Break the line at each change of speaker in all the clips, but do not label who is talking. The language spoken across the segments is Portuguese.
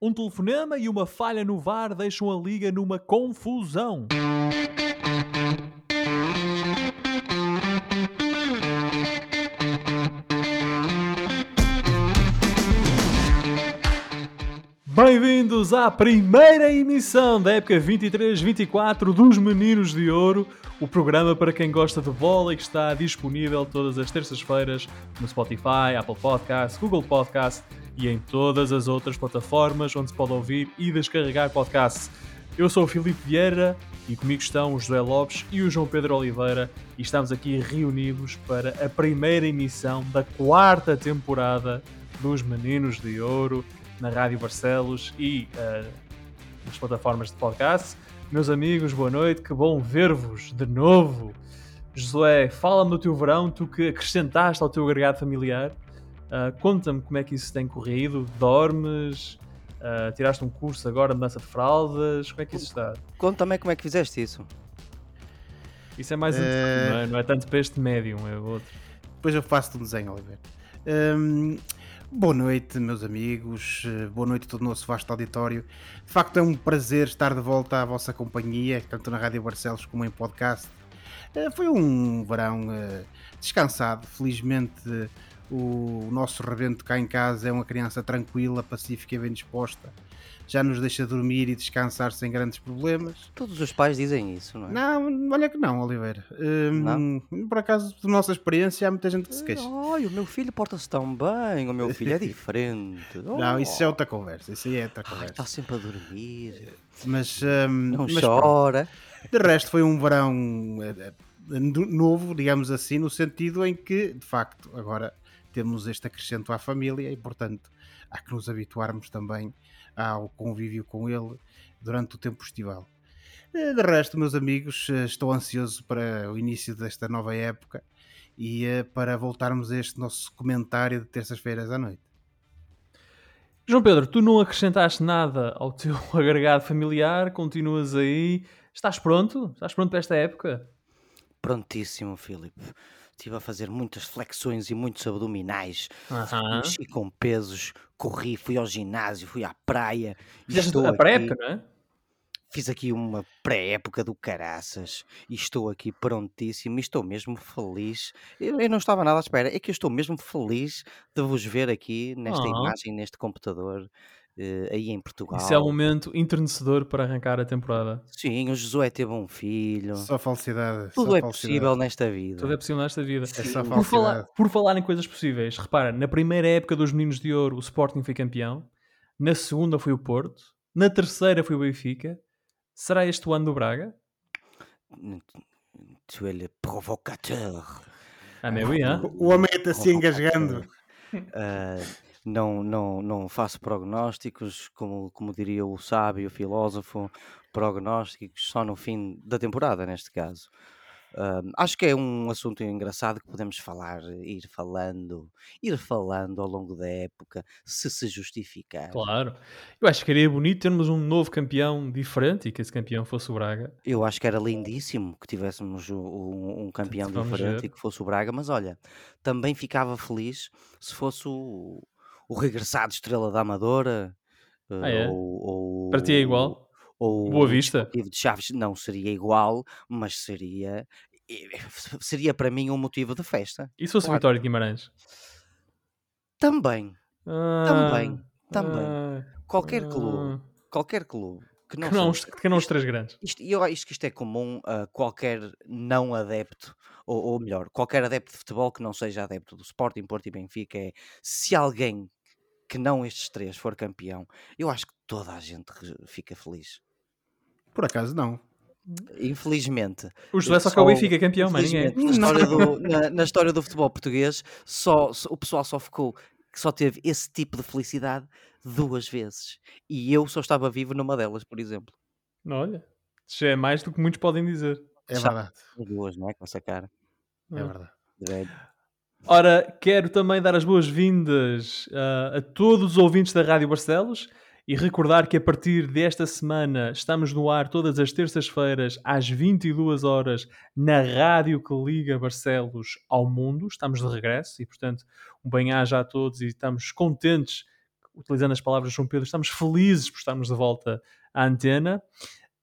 Um telefonema e uma falha no VAR deixam a liga numa confusão. Bem-vindos à primeira emissão da época 23-24 dos Meninos de Ouro, o programa para quem gosta de bola e que está disponível todas as terças-feiras no Spotify, Apple Podcasts, Google Podcasts e em todas as outras plataformas onde se pode ouvir e descarregar podcasts. Eu sou o Filipe Vieira e comigo estão o José Lopes e o João Pedro Oliveira e estamos aqui reunidos para a primeira emissão da quarta temporada dos Meninos de Ouro na Rádio Barcelos e uh, nas plataformas de podcast. Meus amigos, boa noite, que bom ver-vos de novo. Josué, fala-me do teu verão, tu que acrescentaste ao teu agregado familiar. Uh, Conta-me como é que isso tem corrido. Dormes? Uh, tiraste um curso agora de dança de fraldas? Como é que isso está?
Conta-me como é que fizeste isso.
Isso é mais uh... não, é? não é tanto para este médium, é outro.
Depois eu faço-te um desenho, Oliver. Um, Boa noite, meus amigos, boa noite a todo o nosso vasto auditório. De facto, é um prazer estar de volta à vossa companhia, tanto na Rádio Barcelos como em podcast. Eh, foi um verão eh, descansado, felizmente o nosso rebento cá em casa é uma criança tranquila, pacífica e bem disposta já nos deixa dormir e descansar sem grandes problemas.
Todos os pais dizem isso, não é?
Não, olha que não, Oliveira. Hum, não? Por acaso, de nossa experiência, há muita gente que se queixa.
Ai, o meu filho porta-se tão bem, o meu filho é diferente.
Oh. Não, isso é outra conversa, isso aí é outra conversa. Ai,
está sempre a dormir.
Mas, hum,
não
mas
chora.
De resto, foi um verão eh, eh, novo, digamos assim, no sentido em que, de facto, agora temos este acrescento à família e, portanto, há que nos habituarmos também ao convívio com ele durante o tempo estival. Eh, de resto, meus amigos, eh, estou ansioso para o início desta nova época e eh, para voltarmos a este nosso comentário de terças-feiras à noite.
João Pedro, tu não acrescentaste nada ao teu agregado familiar, continuas aí. Estás pronto? Estás pronto para esta época?
Prontíssimo, Filipe estive a fazer muitas flexões e muitos abdominais,
uhum.
mexi com pesos, corri, fui ao ginásio, fui à praia.
Fizeste a pré-época, não é?
Fiz aqui uma pré-época do caraças e estou aqui prontíssimo e estou mesmo feliz. Eu, eu, não estava nada à espera, é que eu estou mesmo feliz de vos ver aqui nesta uhum. imagem, neste computador uh, aí em Portugal.
Isso é um momento enternecedor para arrancar a temporada.
Sim, o Josué teve um filho.
Só falsidade.
Tudo
só
é
falsidade.
possível nesta vida.
Tudo é possível nesta vida.
É só
por, falar, por falar em coisas possíveis, repara, na primeira época dos Meninos de Ouro, o Sporting foi campeão. Na segunda foi o Porto. Na terceira foi o Benfica. Será este o ano do Braga?
Tu és provocateur.
Ah, meu, hein?
O homem está se engasgando.
Uh, não, não, não faço prognósticos, como, como diria o sábio filósofo, prognósticos só no fim da temporada, neste caso. Uh, acho que é um assunto engraçado que podemos falar, ir falando, ir falando ao longo da época, se se justificar.
Claro. Eu acho que seria bonito termos um novo campeão diferente e que esse campeão fosse o Braga.
Eu acho que era lindíssimo que tivéssemos um, um campeão Vamos diferente ver. e que fosse o Braga, mas olha, também ficava feliz se fosse o, o regressado Estrela da Amadora.
Ah, é?
ou, ou,
Para ti é igual?
Ou
Boa Vista?
O de Chaves não seria igual, mas seria seria para mim um motivo de festa.
E se fosse claro. Vitória de Guimarães?
Também.
Ah,
também. Também.
Ah,
qualquer
ah,
clube. Qualquer clube.
Que não, que não, seja, que não os três grandes.
Isto, eu acho que isto é comum a qualquer não adepto, ou, ou, melhor, qualquer adepto de futebol que não seja adepto do Sporting, Porto e Benfica, é se alguém que não estes três for campeão, eu acho que toda a gente fica feliz.
Por acaso não.
Infelizmente.
O José só que o Benfica campeão, mas ninguém.
Na história, do, na, na história do futebol português, só, o pessoal só ficou só teve esse tipo de felicidade duas vezes. E eu só estava vivo numa delas, por exemplo.
Olha, já é mais do que muitos podem dizer.
É verdade.
Duas, não é? Com essa cara.
É verdade.
Ora, quero também dar as boas-vindas uh, a todos os ouvintes da Rádio Barcelos e recordar que a partir desta semana estamos no ar todas as terças-feiras às 22 horas na rádio que liga Barcelos ao mundo. Estamos de regresso e, portanto, um bem-aja a todos e estamos contentes utilizando as palavras de João Pedro, estamos felizes por estarmos de volta à antena.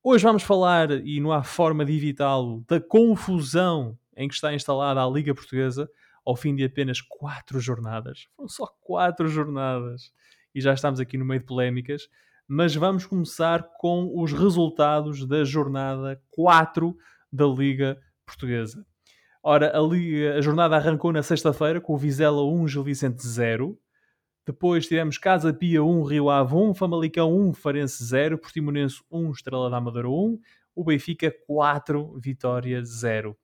Hoje vamos falar, e não há forma de evitá-lo, da confusão em que está instalada a Liga Portuguesa ao fim de apenas quatro jornadas. Foram só quatro jornadas. E já estamos aqui no meio de polémicas. Mas vamos começar com os resultados da jornada 4 da Liga Portuguesa. Ora, a, Liga, a jornada arrancou na sexta-feira com o Vizela 1, Gil Vicente 0. Depois tivemos Casa Pia 1, Rio Ave 1, Famalicão 1, Farense 0, Portimonense 1, Estrela da Amadora 1, o Benfica 4, Vitória 0.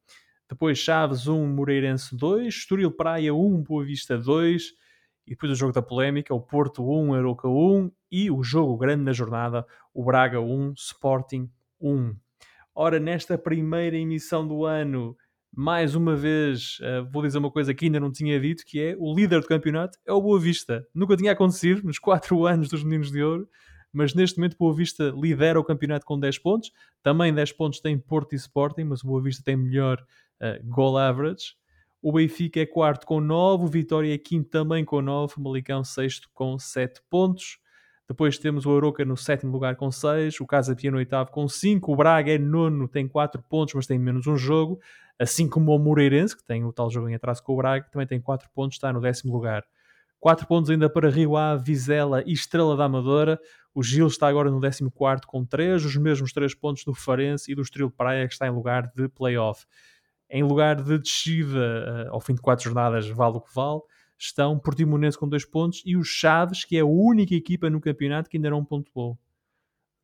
Depois Chaves 1, Moreirense 2, Estoril Praia 1, Boa Vista 2, e depois o jogo da polémica, o Porto 1, Aroca 1 e o jogo grande na jornada, o Braga 1, Sporting 1. Ora, nesta primeira emissão do ano, mais uma vez, uh, vou dizer uma coisa que ainda não tinha dito, que é o líder do campeonato é o Boa Vista. Nunca tinha acontecido nos 4 anos dos Meninos de Ouro, mas neste momento Boa Vista lidera o campeonato com 10 pontos. Também 10 pontos tem Porto e Sporting, mas o Boa Vista tem melhor uh, goal average. O Benfica é quarto com 9, o Vitória é quinto também com 9, o Malicão sexto com 7 pontos. Depois temos o Aroca no sétimo lugar com 6, o Casa Pia no oitavo com 5, o Braga é nono, tem 4 pontos, mas tem menos um jogo, assim como o Moreirense, que tem o tal jogo em atraso com o Braga, também tem 4 pontos, está no décimo lugar. 4 pontos ainda para Rio Ave, Vizela e Estrela da Amadora. O Gil está agora no 14 com 3, os mesmos 3 pontos do Farense e do Estrela Praia, que está em lugar de playoff em lugar de descida uh, ao fim de quatro jornadas, vale o que vale, estão Portimonense com dois pontos e o Chaves, que é a única equipa no campeonato que ainda não pontuou.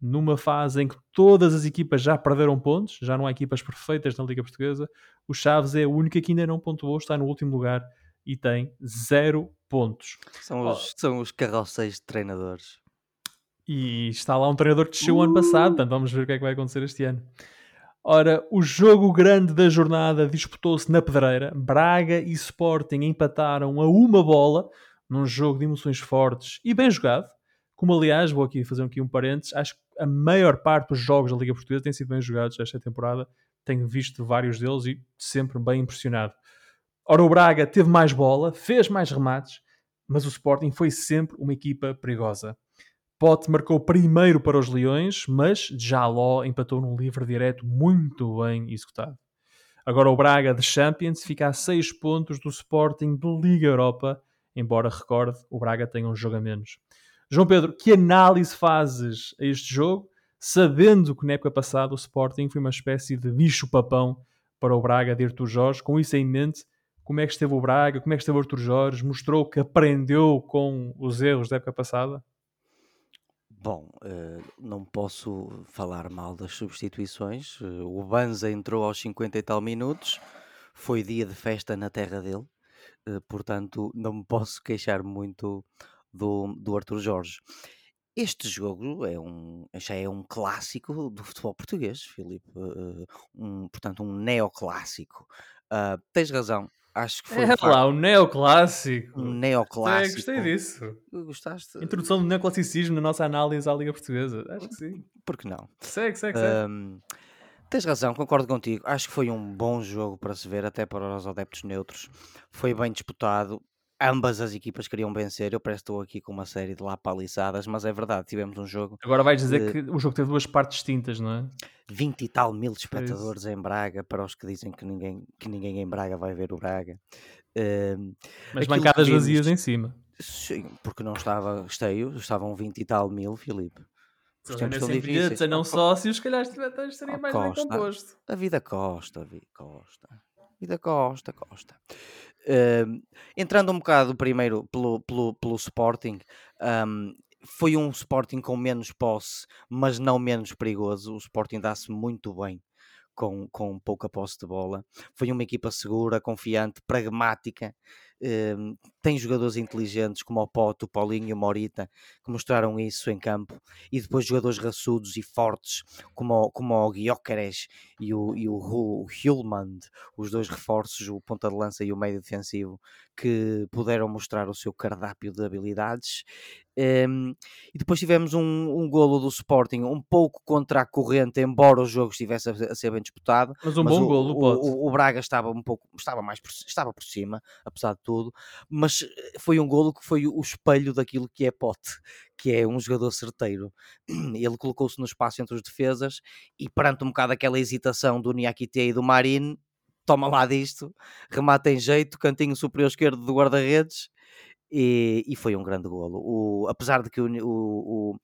Numa fase em que todas as equipas já perderam pontos, já não há equipas perfeitas na Liga Portuguesa, o Chaves é a única que ainda não pontuou, está no último lugar e tem zero pontos.
São os, oh. são os carroceis de treinadores.
E está lá um treinador que desceu o ano passado, portanto vamos ver o que é que vai acontecer este ano. Ora, o jogo grande da jornada disputou-se na Pedreira. Braga e Sporting empataram a uma bola num jogo de emoções fortes e bem jogado. Como, aliás, vou aqui fazer aqui um parênteses, acho que a maior parte dos jogos da Liga Portuguesa têm sido bem jogados esta temporada. Tenho visto vários deles e sempre bem impressionado. Ora, o Braga teve mais bola, fez mais remates, mas o Sporting foi sempre uma equipa perigosa. Pote marcou primeiro para os Leões, mas Jaló empatou num livre direto muito bem executado. Agora o Braga de Champions fica a 6 pontos do Sporting de Liga Europa, embora recorde, o Braga tenha um jogo a menos. João Pedro, que análise fazes a este jogo, sabendo que na época passada o Sporting foi uma espécie de bicho-papão para o Braga de Artur Jorge, com isso em mente, como é que esteve o Braga, como é que esteve o Artur Jorge, mostrou que aprendeu com os erros da época passada?
Bom, eh, não posso falar mal das substituições. Eh, o Banza entrou aos 50 e tal minutos, foi dia de festa na terra dele, eh, portanto não me posso queixar muito do, do Arthur Jorge. Este jogo é um, já é um clássico do futebol português, Filipe, um, portanto um neoclássico. Uh, tens razão, Acho que foi
é lá, o neoclássico.
Um neoclássico.
É, gostei disso.
Gostaste?
Introdução do neoclassicismo na nossa análise à Liga Portuguesa. Acho que sim.
Por que não?
Segue, segue, segue. Um,
tens razão, concordo contigo. Acho que foi um bom jogo para se ver, até para os adeptos neutros. Foi bem disputado ambas as equipas queriam vencer. Eu parece que estou aqui com uma série de lapaliçadas, mas é verdade, tivemos um jogo.
Agora vais dizer que o jogo teve duas partes distintas, não é?
20 e tal mil espectadores em Braga, para os que dizem que ninguém, que ninguém em Braga vai ver o Braga.
Uh, mas bancadas vimos... vazias em cima.
Sim, porque não estava cheio, estavam 20 e tal mil, Filipe.
Os tempos difíceis. a não sócios, se calhar estaria mais bem composto.
A vida costa, a vida costa. A vida costa, costa. Entrando um bocado primeiro pelo, pelo, pelo Sporting, um, foi um Sporting com menos posse, mas não menos perigoso. O Sporting dá-se muito bem com, com pouca posse de bola. Foi uma equipa segura, confiante, pragmática. Uh, tem jogadores inteligentes como o Poto, o Paulinho e o Morita que mostraram isso em campo. E depois jogadores raçudos e fortes como como o Gyökeres e o, e o, o Hulmand, os dois reforços, o ponta de lança e o meio defensivo que puderam mostrar o seu cardápio de habilidades um, e depois tivemos um, um golo do Sporting um pouco contra a corrente, embora o jogo estivesse a, ser bem disputado.
Mas um mas bom
o,
golo,
o, o, o, Braga estava um pouco, estava mais por, estava por cima, apesar de tudo, mas eh, foi um golo que foi o espelho daquilo que é Pote, que é um jogador certeiro. Ele colocou-se no espaço entre os defesas e perante um bocado aquela hesitação do Niakite e do Marin, toma lá disto, remata em jeito, cantinho superior esquerdo do guarda-redes e, e, foi um grande golo. O, apesar de que o, o,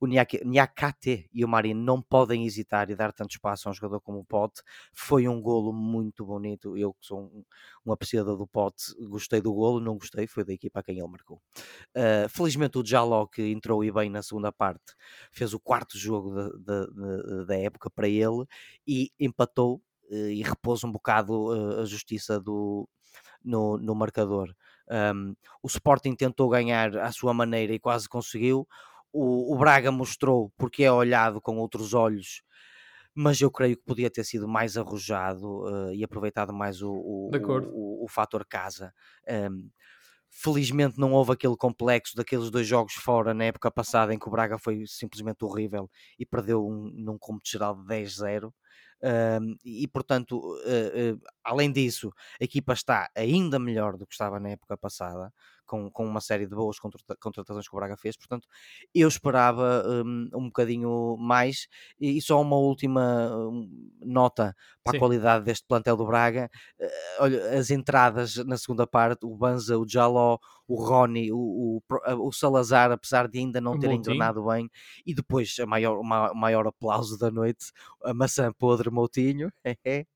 o Niakate e o Marin não podem hesitar e dar tanto espaço a um jogador como o Pote. Foi um golo muito bonito. Eu que sou um, um apreciador do Pote, gostei do golo, não gostei, foi da equipa a quem ele marcou. Uh, felizmente o Jaló, que entrou e bem na segunda parte, fez o quarto jogo da época para ele e empatou e repôs um bocado uh, a justiça do, no, no marcador. Um, o Sporting tentou ganhar à sua maneira e quase conseguiu o, o Braga mostrou porque é olhado com outros olhos mas eu creio que podia ter sido mais arrojado uh, e aproveitado mais o, o, o, o, fator casa. Um, felizmente não houve aquele complexo daqueles dois jogos fora na época passada em que o Braga foi simplesmente horrível e perdeu um, num cômputo geral de 10-0. Um, e portanto, uh, uh, além disso, a equipa está ainda melhor do que estava na época passada com, com uma série de boas contratações que o Braga fez, portanto eu esperava um, um bocadinho mais e só uma última hum, nota para Sim. a qualidade deste plantel do Braga, uh, olha, as entradas na segunda parte, o Banza, o Jaló, o Rony, o, o, o, Salazar, apesar de ainda não ter engrenado bem, e depois a maior, o maior aplauso da noite, a maçã podre Moutinho, uh,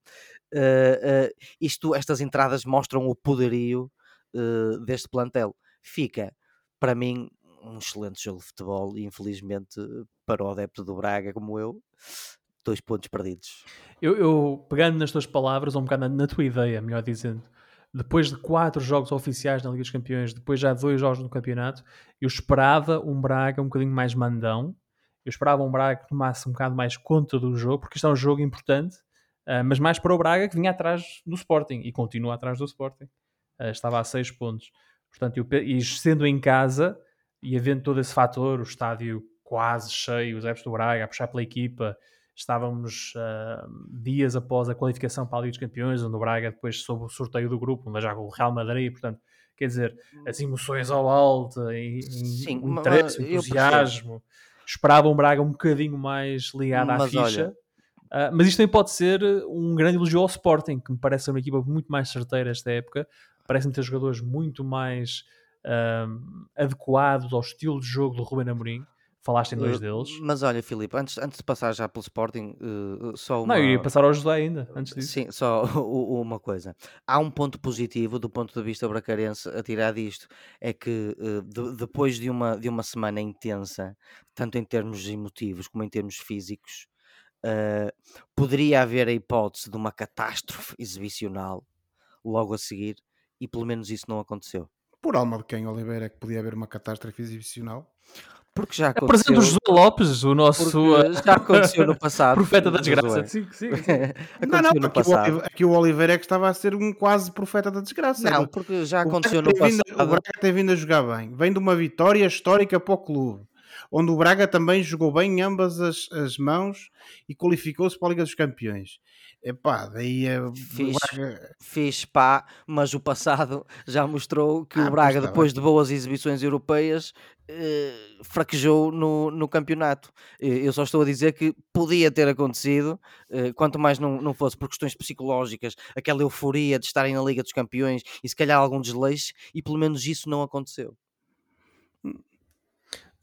uh, isto, estas entradas mostram o poderio uh, deste plantel. Fica, para mim, um excelente jogo de futebol e infelizmente para o adepto do Braga como eu, dois pontos perdidos.
Eu, eu pegando nas tuas palavras, ou um bocado na, na, tua ideia, melhor dizendo, depois de quatro jogos oficiais na Liga dos Campeões, depois já dois jogos no campeonato, eu esperava um Braga um bocadinho mais mandão. Eu esperava um Braga que tomasse um bocado mais conta do jogo, porque isto é um jogo importante, uh, mas mais para o Braga que vinha atrás do Sporting e continua atrás do Sporting. Uh, estava a 6 pontos. Portanto, e sendo em casa e havendo todo esse fator, o estádio quase cheio, os Epos do Braga a puxar pela equipa, estávamos uh, dias após a qualificação para a Liga dos Campeões, onde o Braga depois soube o sorteio do grupo, onde já com o Real Madrid, portanto, quer dizer, as emoções ao alto, e, Sim, o interesse, o entusiasmo. Esperava um Braga um bocadinho mais ligado mas à ficha. Olha, Uh, mas isto também pode ser um grande elogio ao Sporting, que me parece ser uma equipa muito mais certeira esta época. Parece-me ter jogadores muito mais uh, adequados ao estilo de jogo do Ruben Amorim. Falaste em dois deles.
Mas olha, Filipe, antes, antes de passar já pelo Sporting, uh, só uma...
Não, eu ia passar ao José ainda, antes disso.
Sim, só uma coisa. Há um ponto positivo do ponto de vista bracarense a tirar disto, é que uh, de, depois de uma, de uma semana intensa, tanto em termos emotivos como em termos físicos, Uh, poderia haver a hipótese de uma catástrofe exibicional logo a seguir e pelo menos isso não aconteceu.
Por alma de quem, Oliveira, é que podia haver uma catástrofe exibicional?
Porque já aconteceu.
É José Lopes, o nosso.
Ah, já aconteceu no passado.
profeta da desgraça. Sim, sim.
não, não, no aqui, o Oliveira, aqui o Oliveira é que estava a ser um quase profeta da desgraça.
Não, porque já aconteceu no passado. Vindo,
o Braga tem vindo a jogar bem. Vem de uma vitória histórica para o clube onde o Braga também jogou bem em ambas as, as mãos e qualificou-se para a Liga dos Campeões. Epá, daí é,
fiz, Braga... fiz pá, mas o passado já mostrou que ah, o Braga, depois de boas exibições europeias, eh, fraquejou no, no campeonato. Eu só estou a dizer que podia ter acontecido, eh, quanto mais não, não fosse por questões psicológicas, aquela euforia de estarem na Liga dos Campeões e se calhar algum desleixo, e pelo menos isso não aconteceu.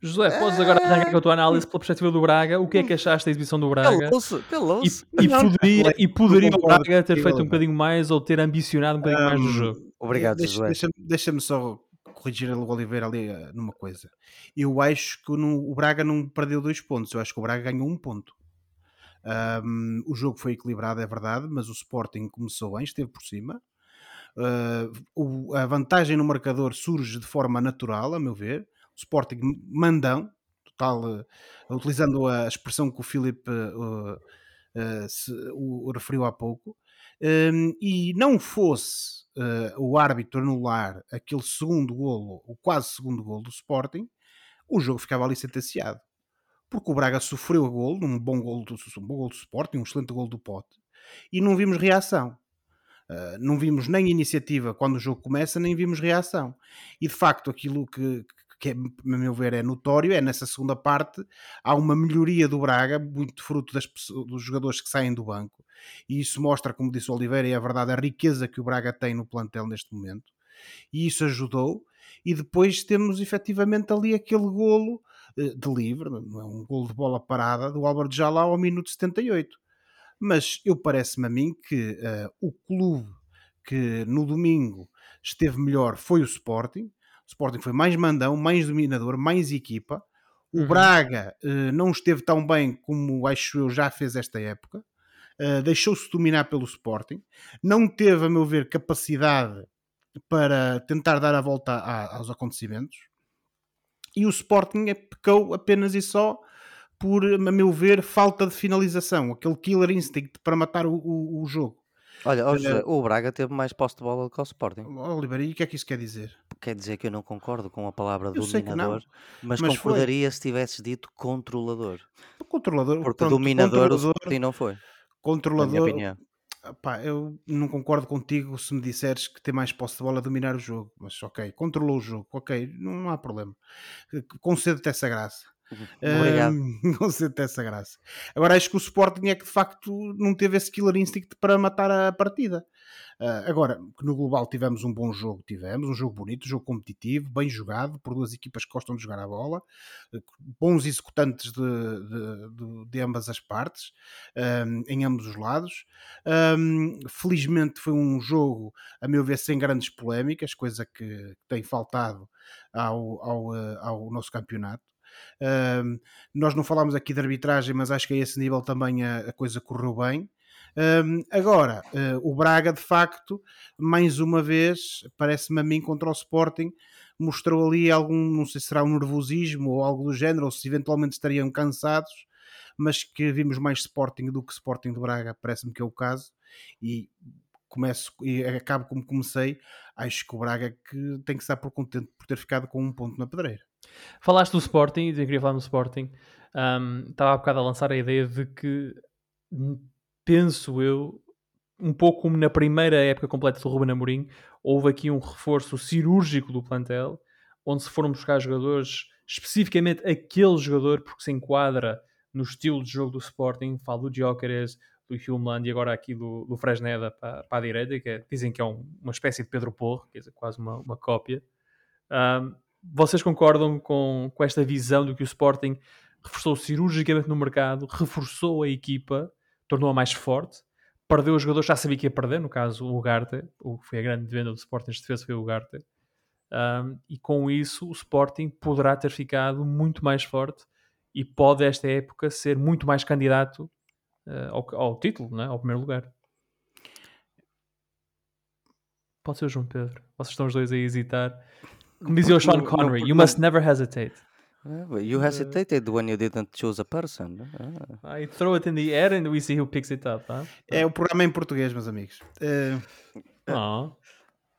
José, podes agora arrancar com a tua análise pela perspectiva do Braga. O que é que achaste da exibição do Braga?
Calou-se,
E, e, poderia, e poderia o Braga ter feito um bocadinho mais ou ter ambicionado um bocadinho um, mais no jogo?
Obrigado,
deixa,
José.
Deixa-me deixa só corrigir o Oliveira ali uh, numa coisa. Eu acho que no, o Braga não perdeu dois pontos. Eu acho que o Braga ganhou um ponto. Um, o jogo foi equilibrado, é verdade, mas o Sporting começou bem, esteve por cima. Uh, o, a vantagem no marcador surge de forma natural, a meu ver Sporting mandão, total, uh, utilizando a expressão que o Filipe uh, se, o, referiu há pouco, um, ehm, e não fosse o árbitro anular aquele segundo golo, o quase segundo golo do Sporting, o jogo ficava ali sentenciado. Porque o Braga sofreu a golo, um bom golo do, um bom golo do Sporting, um excelente golo do Pote, e não vimos reação. Uh, não vimos nem iniciativa quando o jogo começa, nem vimos reação. E de facto, aquilo que, que é, a meu ver é notório é nessa segunda parte há uma melhoria do Braga, muito fruto das, dos jogadores que saem do banco. E isso mostra, como disse o Oliveira, e é verdade, a riqueza que o Braga tem no plantel neste momento. E isso ajudou. E depois temos efetivamente ali aquele golo eh, de livre, não é um golo de bola parada do Álvaro Jalá ao minuto 78 mas eu parece-me a mim que uh, o clube que no domingo esteve melhor foi o Sporting. O Sporting foi mais mandão, mais dominador, mais equipa. O uhum. Braga uh, não esteve tão bem como acho eu já fez esta época. Uh, Deixou-se dominar pelo Sporting. Não teve, a meu ver, capacidade para tentar dar a volta a, aos acontecimentos. E o Sporting é, pecou apenas e só por, a meu ver, falta de finalização, aquele killer instinct para matar o, o, o jogo.
Olha, José, o Braga teve mais posse de bola do que o Sporting.
Oliveira, e o que é que isso quer dizer?
Quer dizer que eu não concordo com a palavra eu dominador, mas, mas, concordaria foi. se tivesses dito controlador.
Controlador,
porque pronto, dominador controlador, o Sporting não foi.
Controlador, Pá, eu não concordo contigo se me disseres que tem mais posse de bola a dominar o jogo, mas ok, controlou o jogo, ok, não, não há problema. Concedo-te essa graça.
Obrigado.
Um, sente essa graça. Agora acho que o Sporting é que de facto não teve esse killer instinct para matar a partida. Uh, agora, que no global tivemos um bom jogo, tivemos um jogo bonito, um jogo competitivo, bem jogado, por duas equipas que gostam de jogar a bola, uh, bons executantes de, de, de, ambas as partes, um, em ambos os lados. Um, felizmente foi um jogo, a meu ver, sem grandes polémicas, coisa que tem faltado ao, ao, ah, ao nosso campeonato. Nós não falámos aqui de arbitragem, mas acho que a esse nível também a, a coisa correu bem. Um, agora, uh, o Braga, de facto, mais uma vez, parece-me a mim, contra o Sporting, mostrou ali algum, não sei se será um nervosismo ou algo do género, ou se eventualmente estariam cansados, mas que vimos mais Sporting do que Sporting de Braga, parece-me que é o caso, e começo e acabo como comecei, acho que o Braga que tem que estar por contente por ter ficado com um ponto na pedreira.
Falaste do Sporting, eu queria falar do Sporting. Um, estava há bocado a lançar a ideia de que penso eu, um pouco como na primeira época completa do Ruben Amorim, houve aqui um reforço cirúrgico do plantel, onde se foram buscar jogadores, especificamente aquele jogador, porque se enquadra no estilo de jogo do Sporting, falo do Gyökeres, do Hulmland e agora aqui do, do Fresneda para, para a direita, que é, dizem que é um, uma espécie de Pedro Porro, quer dizer, quase uma, uma cópia. Um, vocês concordam com, com esta visão de que o Sporting reforçou cirurgicamente no mercado, reforçou a equipa, tornou-a mais forte, perdeu os jogadores, já sabia que ia perder, no caso o Ugarte, o que foi a grande venda do Sporting neste defesa foi o Ugarte, um, e com isso o Sporting poderá ter ficado muito mais forte e pode esta época ser muito mais candidato uh, ao, ao, título, né? ao primeiro lugar. Pode ser o João Pedro. Vocês estão os dois a hesitar. Como dizia o Sean Connery, you must never hesitate.
Uh, you hesitated when you didn't choose a person.
Uh. I throw it in the air and we see who picks it up. Huh?
É o programa em português, meus amigos. Uh...
Oh.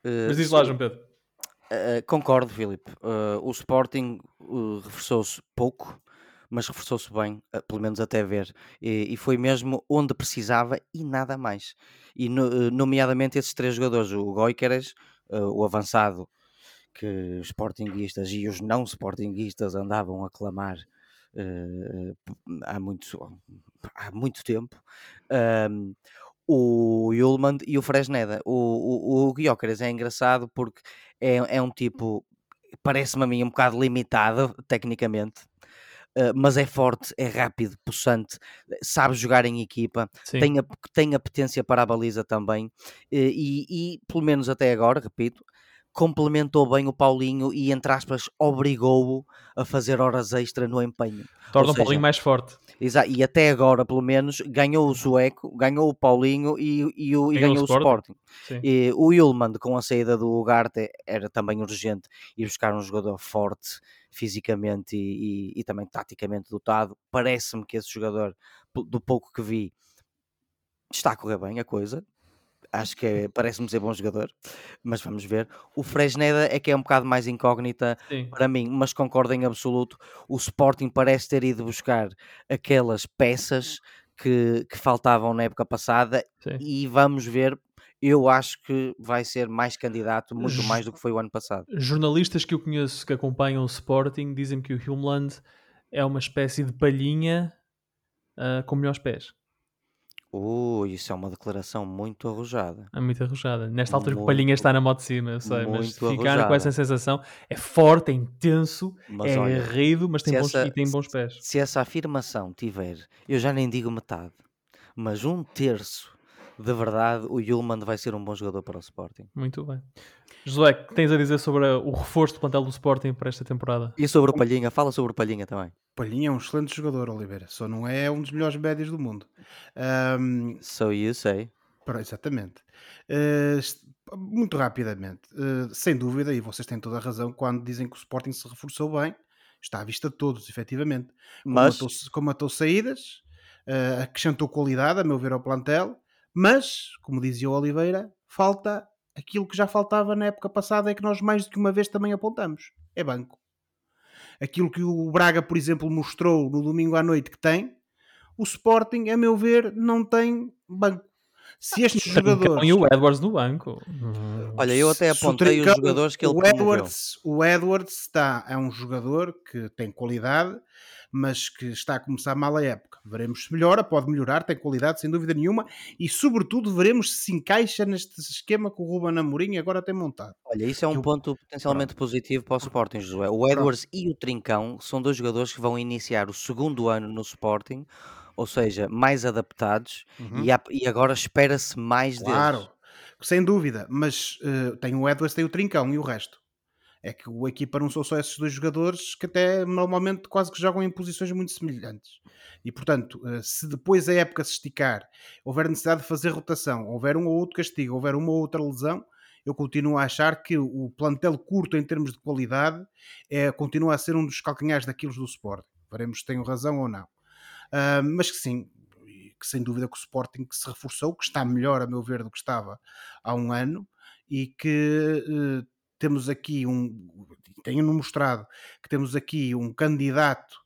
Mas diz lá, João Pedro.
Uh, concordo, Filipe. Uh, o Sporting uh, reforçou-se pouco, mas reforçou-se bem, pelo menos até ver. E, e, foi mesmo onde precisava e nada mais. E, no, nomeadamente, esses três jogadores: o Goiqueres, o avançado que os sportinguistas e os não sportinguistas andavam a clamar uh, há, muito, há muito tempo. Um, o Yulman e o Fresneda. O, o, o Guiócaras é engraçado porque é, é um tipo, parece-me a mim um bocado limitado tecnicamente, uh, mas é forte, é rápido, possante, sabe jogar em equipa, tem a, tem a potência para a baliza também, uh, e, e, pelo menos até agora, repito, complementou bem o Paulinho e, entre aspas, obrigou-o a fazer horas extra no empenho.
Torna o Paulinho mais forte.
Exato, e até agora, pelo menos, ganhou o Sueco, ganhou o Paulinho e, e, o, e ganhou, o Sporting. Sporting. E, o Ilman, com a saída do Ugarte, era também urgente ir buscar um jogador forte fisicamente e, e também taticamente dotado. Parece-me que esse jogador, do pouco que vi, está a correr bem a coisa acho que é, parece-me ser bom jogador, mas vamos ver. O Fresneda é que é um bocado mais incógnita Sim. para mim, mas concordo em absoluto. O Sporting parece ter ido buscar aquelas peças que, que faltavam na época passada Sim. e vamos ver. eu acho que vai ser mais candidato, muito
J-
mais do que foi o ano passado.
Jornalistas que eu conheço que acompanham o Sporting dizem que o Humeland é uma espécie de palhinha ah, com melhores pés.
Uh, isso é uma declaração muito arrojada.
É muito arrojada. Nesta altura que o Palhinha está na moto de cima, eu sei, mas
muito
ficaram com
arrojada.
essa sensação. É forte, é intenso,
Mas
é
olha,
aguerrido, mas tem bons,
essa-
e tem bons pés.
se essa afirmação tiver, eu já nem digo metade, mas um terço de verdade, o Yulman vai ser um bom jogador para o Sporting.
Muito bem. Josué, o que tens a dizer sobre o reforço do plantel do Sporting para esta temporada?
E sobre o Palhinha, fala sobre o Palhinha também.
Palhinha é um excelente jogador, Oliveira. Só não é um dos melhores médios do mundo. Ahm,
So you say.
Para- exatamente. Est- muito rapidamente, eh, sem dúvida, e vocês têm toda a razão quando dizem que o Sporting se reforçou bem, está à vista de todos, efetivamente.
Mas
Comatou, saídas, eh, acrescentou qualidade, a meu ver, ao plantel, mas, como dizia o Oliveira, falta aquilo que já faltava na época passada, é que nós mais do que uma vez também apontamos: é banco. Aquilo que o Braga, por exemplo, mostrou no domingo à noite que tem, o Sporting, a meu ver, não tem banco. Se estes jogadores.
E o Edwards no banco.
olha, eu até apontei os jogadores que ele
o
promoveu.
Edwards, o Edwards está, é um jogador que tem qualidade, mas que está a começar mal a época. Veremos se melhora, pode melhorar, tem qualidade, sem dúvida nenhuma, e sobretudo veremos se se encaixa neste esquema que o Ruben Amorim agora tem montado.
Olha, isso é um
Eu-
ponto potencialmente positivo para o Sporting, Josué. O Edwards e o Trincão são dois jogadores que vão iniciar o segundo ano no Sporting, ou seja, mais adaptados,
Uhum.
e, há- e agora espera-se mais
Claro,
deles.
sem dúvida, mas eh, tem o Edwards, tem o Trincão e o resto. É que o equipa não são só esses dois jogadores que até normalmente quase que jogam em posições muito semelhantes. E portanto, eh, se depois a época se esticar, houver necessidade de fazer rotação, houver um ou outro castigo, houver uma ou outra lesão, eu continuo a achar que o plantel curto em termos de qualidade é, continua a ser um dos calcanhares daqueles do Sporting. Veremos se tenho razão ou não. Ah, mas que sim, que sem dúvida que o Sporting que se reforçou, que está melhor a meu ver do que estava há um ano e que eh, temos aqui um, tenho-no mostrado que temos aqui um candidato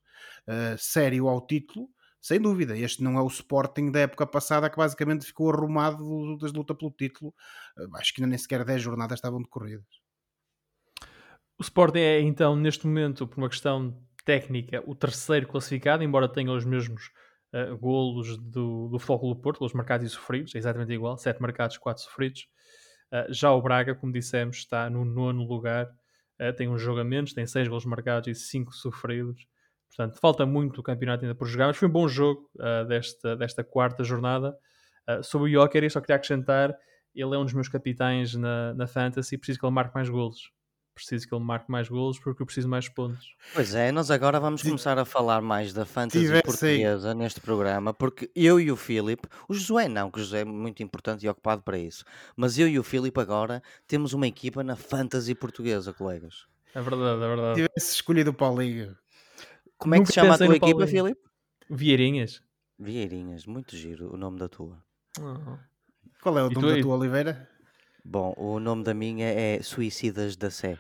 eh, sério ao título, sem dúvida. Este não é o Sporting da época passada que basicamente ficou arrumado das luta pelo título. Eh, acho que ainda nem sequer 10 jornadas estavam decorridas.
O Sporting é então, neste momento, por uma questão técnica, o terceiro classificado, embora tenha os mesmos uh, golos do, do Futebol Clube do Porto, golos marcados e sofridos, é exatamente igual, 7 marcados, 4 sofridos. Uh, já o Braga, como dissemos, está no nono lugar, uh, tem um jogo a menos, tem 6 golos marcados e 5 sofridos. Portanto, falta muito o campeonato ainda por jogar, mas foi um bom jogo uh, desta, desta quarta jornada. Sobre o Joker, só queria acrescentar, ele é um dos meus capitães na, na Fantasy, preciso que ele marque mais golos preciso que ele marque mais golos porque eu preciso mais pontos.
Pois é, nós agora vamos começar a falar mais da fantasy
Tivesse aí.
portuguesa neste programa, porque eu e o Filipe, o Josué não, que o Josué é muito importante e ocupado para isso, mas eu e o Filipe agora temos uma equipa na fantasy portuguesa, colegas.
É verdade, é verdade.
Tivesse escolhido o Paulinho.
Como é que
Nunca
se chama a tua equipa. Filipe?
Vieirinhas.
Vieirinhas, muito giro o nome da tua.
Oh.
Qual é o
E
nome
tu
da tua Oliveira?
Bom, o nome da minha é Suicidas da Sé.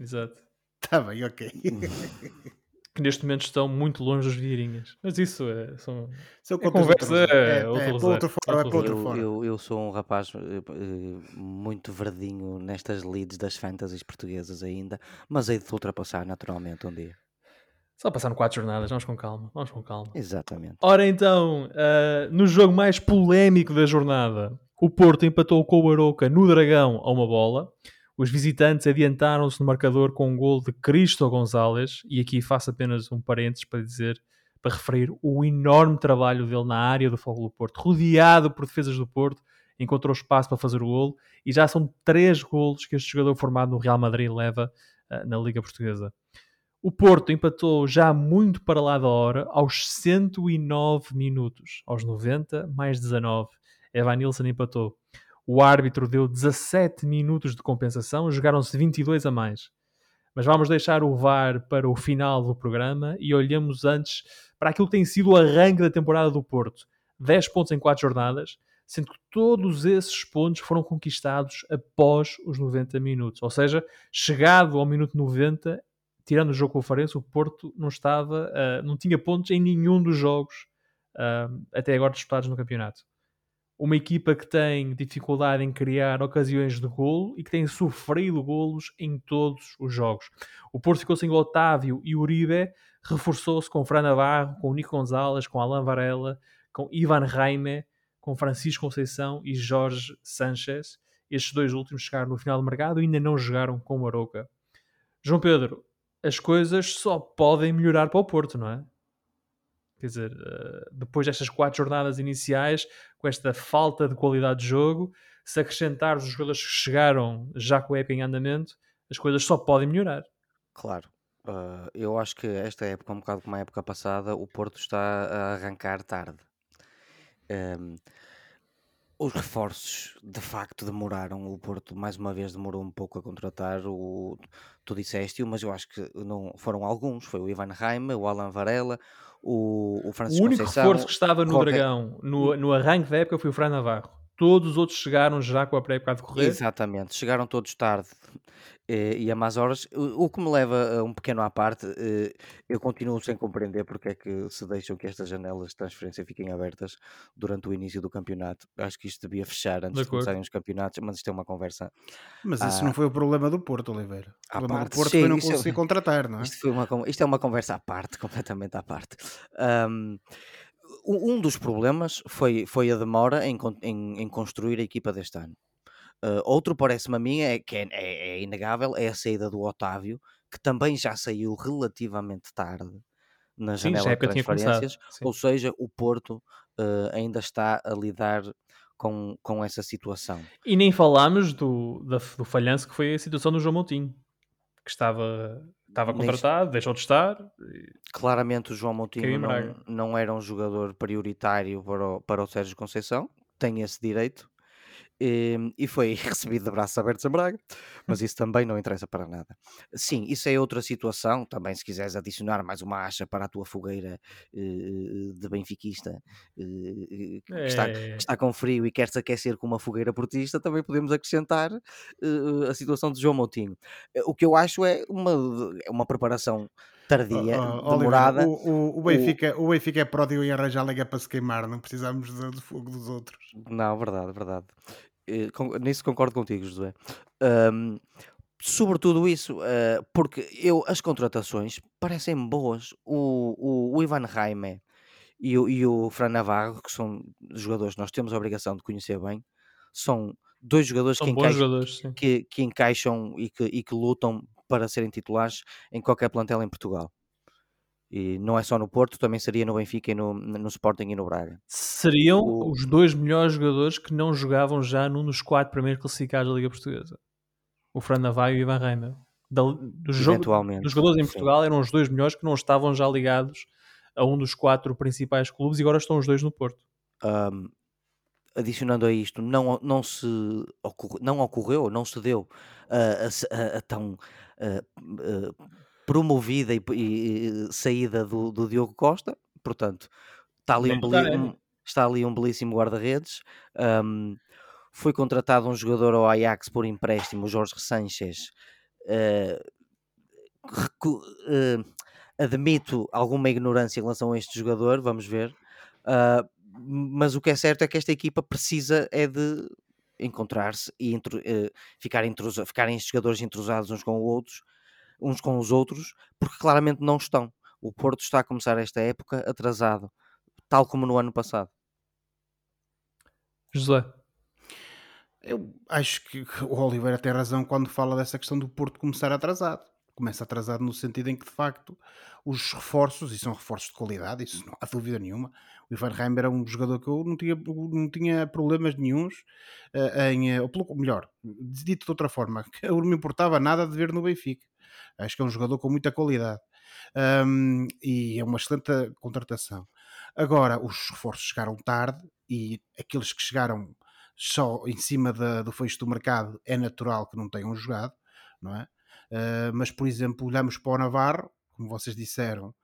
Exato.
Está bem, ok.
Que neste momento estão muito longe dos Vieirinhas. Mas isso é. São...
São
É conversa, é
é,
outro
é, para fora, é para
Eu,
fora.
eu, eu sou um rapaz eh, eh, muito verdinho nestas leads das fantasies portuguesas ainda, mas hei de te ultrapassar naturalmente um dia.
Só passaram quatro jornadas, vamos com calma. Vamos com calma.
Exatamente.
Ora então, ah, no jogo mais polémico da jornada, o Porto empatou com o Aroca no Dragão a uma bola. Os visitantes adiantaram-se no marcador com um gol de Cristo Gonzalez, e aqui faço apenas um parênteses para dizer, para referir o enorme trabalho dele na área do Fogo do Porto, rodeado por defesas do Porto, encontrou espaço para fazer o gol, e já são três golos que este jogador formado no Real Madrid leva ah, na Liga Portuguesa. O Porto empatou já muito para lá da hora, aos 109 minutos. Aos 90, mais 19. Evan Nilsson empatou. O árbitro deu 17 minutos de compensação, jogaram-se 22 a mais. Mas vamos deixar o VAR para o final do programa e olhamos antes para aquilo que tem sido o arranque da temporada do Porto. 10 pontos em 4 jornadas, sendo que todos esses pontos foram conquistados após os 90 minutos. Ou seja, chegado ao minuto 90, tirando o jogo com o Farense, o Porto não estava, ah, não tinha pontos em nenhum dos jogos ah, até agora disputados no campeonato. Uma equipa que tem dificuldade em criar ocasiões de golo e que tem sofrido golos em todos os jogos. O Porto ficou sem Otávio e Uribe, reforçou-se com Fran Navarro, com Nico Gonzalez, com Alain Varela, com Ivan Raime, com Francisco Conceição e Jorge Sanchez. Estes dois últimos chegaram no final do mercado e ainda não jogaram com o Maroca. João Pedro, as coisas só podem melhorar para o Porto, não é? Quer dizer, eh, depois destas quatro jornadas iniciais, com esta falta de qualidade de jogo, se acrescentar os jogadores que chegaram já com a época em andamento, as coisas só podem melhorar.
Claro. Uh, eu acho que esta época, um bocado como a época passada, o Porto está a arrancar tarde. Um, os reforços de facto demoraram. O Porto, mais uma vez, demorou um pouco a contratar. O, tu disseste, mas eu acho que não foram alguns. Foi o Ivan Raime, o Alan Varela, o, o Francisco
O único
Conceição,
reforço que estava no
Jorge-
Dragão no, no arranque da época foi o Fran Navarro. Todos os outros chegaram já com a pré-época a decorrer.
Exatamente, chegaram todos tarde e a más horas, o, o que me leva a um pequeno à parte, eh, eu continuo sem compreender porque é que se deixam que estas janelas de transferência fiquem abertas durante o início do campeonato. Acho que isto devia fechar antes de,
acordo.
começarem os campeonatos, mas isto é uma conversa
Mas isso
Ah.
não foi o problema do Porto, Oliveira. O problema
parte,
do Porto
sim,
foi não
é-
conseguir contratar, não é?
Isto, foi uma, isto é uma conversa à parte, completamente à parte. Um um dos problemas foi, foi a demora em, em, em construir a equipa deste ano. Ah, outro, parece-me a mim, é, que é, é- é inegável, é a saída do Otávio, que também já saiu relativamente tarde na
Sim,
janela de
começado.
transferências. Ou seja, o Porto ah, ainda está a lidar com, com essa situação.
E nem falámos do, da- do falhanço que foi a situação do João Moutinho, que estava, estava
Nem-
contratado, deixou de estar.
Claramente o João Moutinho não, não era um jogador prioritário para o, para o Sérgio Conceição, tem esse direito, e, e foi recebido de braços abertos em Braga, mas isso também não interessa para nada. Sim, isso é outra situação, também se quiseres adicionar mais uma acha para a tua fogueira eh, de benfiquista eh, que, está, que
É,
está com frio e quer-se aquecer com uma fogueira portista, também podemos acrescentar eh, a situação de João Moutinho. Eh, O que eu acho é uma, é uma preparação tardia,
Oh,
demorada.
o, o, o, Benfica, o Benfica é pródigo em arranjar lenha para se queimar, não precisamos de fogo dos outros.
Não, verdade, verdade. Eh, nisso concordo contigo, José. Ahm, sobretudo isso, eh, porque eu, as contratações parecem boas. O, o, o Ivan Raime e o, e o Fran Navarro, que são jogadores que nós temos a obrigação de conhecer bem, são dois jogadores que
são bons
encaixam,
jogadores,
que, que encaixam e que, e que lutam para serem titulares em qualquer plantel em Portugal. E não é só no Porto, também seria no Benfica, e no, no Sporting e no Braga.
Seriam
O-
os dois melhores jogadores que não jogavam já num dos quatro primeiros classificados da Liga Portuguesa. O Fran Navarro e o Ivan Reimer. Dos jogadores em
sim.
Portugal eram os dois melhores que não estavam já ligados a um dos quatro principais clubes e agora estão os dois no Porto.
Ahm, adicionando a isto, não, não se ocorre- não ocorreu, não se deu a, a a- a tão ah, ah, promovida e, e- e saída do, do Diogo Costa, portanto, está ali, um, beli- um- está ali um belíssimo guarda-redes. Ahm, foi contratado um jogador ao Ajax por empréstimo, Jorge Sanchez. recu- ah, admito alguma ignorância em relação a este jogador, vamos ver. Ah, mas o que é certo é que esta equipa precisa é de encontrar-se e eh, ficar ficarem estes jogadores entrosados uns com os outros, uns com os outros, porque claramente não estão. O Porto está a começar esta época atrasado, tal como no ano passado.
José,
Eu acho que o Oliveira tem razão quando fala dessa questão do Porto começar atrasado. Começa atrasado no sentido em que, de facto, os reforços, e são reforços de qualidade, isso não há dúvida nenhuma. O Ivan Reimer é um jogador que eu não tinha, não tinha problemas nenhuns eh, em. eh, Ou pelo, melhor, dito de outra forma, que eu não me importava nada de ver no Benfica. Acho que é um jogador com muita qualidade. Ahm, e é uma excelente contratação. Agora, os reforços chegaram tarde e aqueles que chegaram só em cima do fecho do mercado é natural que não tenham jogado, não é? Uh, mas, por exemplo, olhamos para o Navarro, como vocês disseram,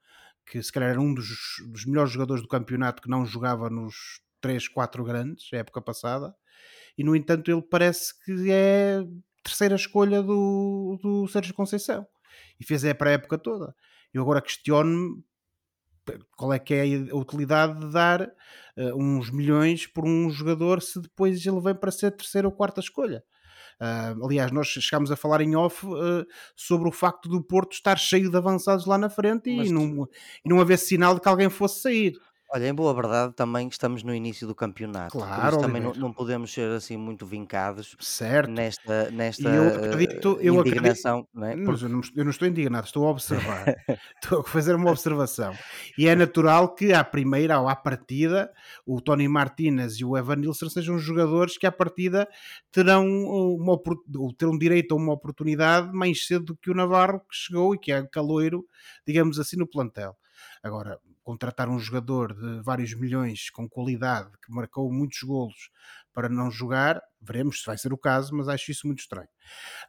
que se calhar era um dos, dos melhores jogadores do campeonato que não jogava nos 3, 4 grandes, época passada, e no entanto ele parece que é terceira escolha do, do Sérgio Conceição e fez a pré-época toda. Eu agora questiono-me qual é que é a utilidade de dar uh, uns milhões por um jogador se depois ele vem para ser terceira ou quarta escolha? Uh, aliás, nós chegámos a falar em off uh, sobre o facto do Porto estar cheio de avançados lá na frente e, não, e não haver sinal de que alguém fosse sair.
Olha, em boa verdade, também estamos no início do campeonato. Claro, também não, não, podemos ser assim muito vincados certo. nesta, nesta eu acredito, eu indignação. Acredito, não é?
Porque... eu, não, eu, não, estou indignado, estou a observar. estou a fazer uma observação. E é natural que à primeira ou à partida o Tony Martinez e o Evan Nilsson sejam jogadores que à partida terão, uma, terão direito a uma oportunidade mais cedo do que o Navarro que chegou e que é caloiro, digamos assim, no plantel. Agora, contratar um jogador de vários milhões com qualidade, que marcou muitos golos para não jogar, veremos se vai ser o caso, mas acho isso muito estranho.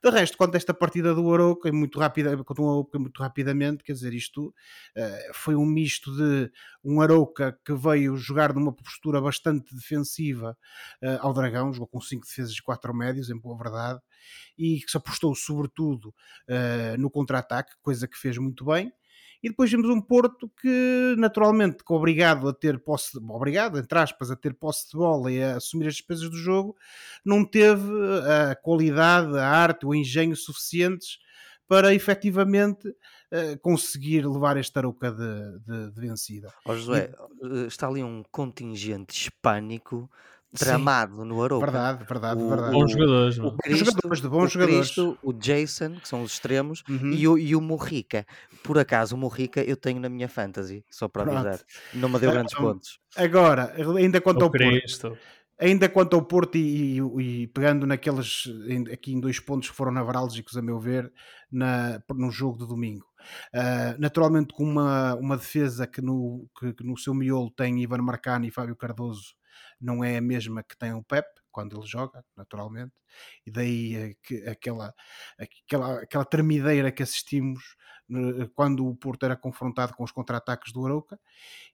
De resto, quanto a esta partida do Arouca, é muito, rápida, muito rapidamente, quer dizer, isto uh, foi um misto de um Arouca que veio jogar numa postura bastante defensiva uh, ao Dragão, jogou com 5 defesas e 4 médios, em boa verdade, e que se apostou sobretudo uh, no contra-ataque, coisa que fez muito bem, e depois vimos um Porto que, naturalmente, obrigado a ter posse, de, obrigado, entre aspas, a ter posse de bola e a assumir as despesas do jogo, não teve a qualidade, a arte, o engenho suficientes para efetivamente uh, conseguir levar esta aruca de, de, de vencida.
Ó José, e... está ali um contingente hispânico tramado Sim. no Aroca.
Verdade, verdade, o, verdade.
Bons jogadores.
O, o Cristo, jogadores de bons
o
jogadores.
Cristo, o Jason, que são os extremos, uhum. e, o, e o Morrica. Por acaso, o Morrica eu tenho na minha fantasy, só para avisar. Não me deu grandes então, pontos.
Agora, ainda quanto ao Cristo. Porto. Ainda quanto ao Porto e, e, e, pegando naqueles aqui em dois pontos que foram nevrálgicos, a meu ver, na, no jogo de domingo. Uh, naturalmente com uma, uma defesa que no, que, que no seu miolo tem Ivan Marcani e Fábio Cardoso não é a mesma que tem o Pep quando ele joga, naturalmente, e daí que, aquela, aquela, aquela tremideira que assistimos quando o Porto era confrontado com os contra-ataques do Arouca,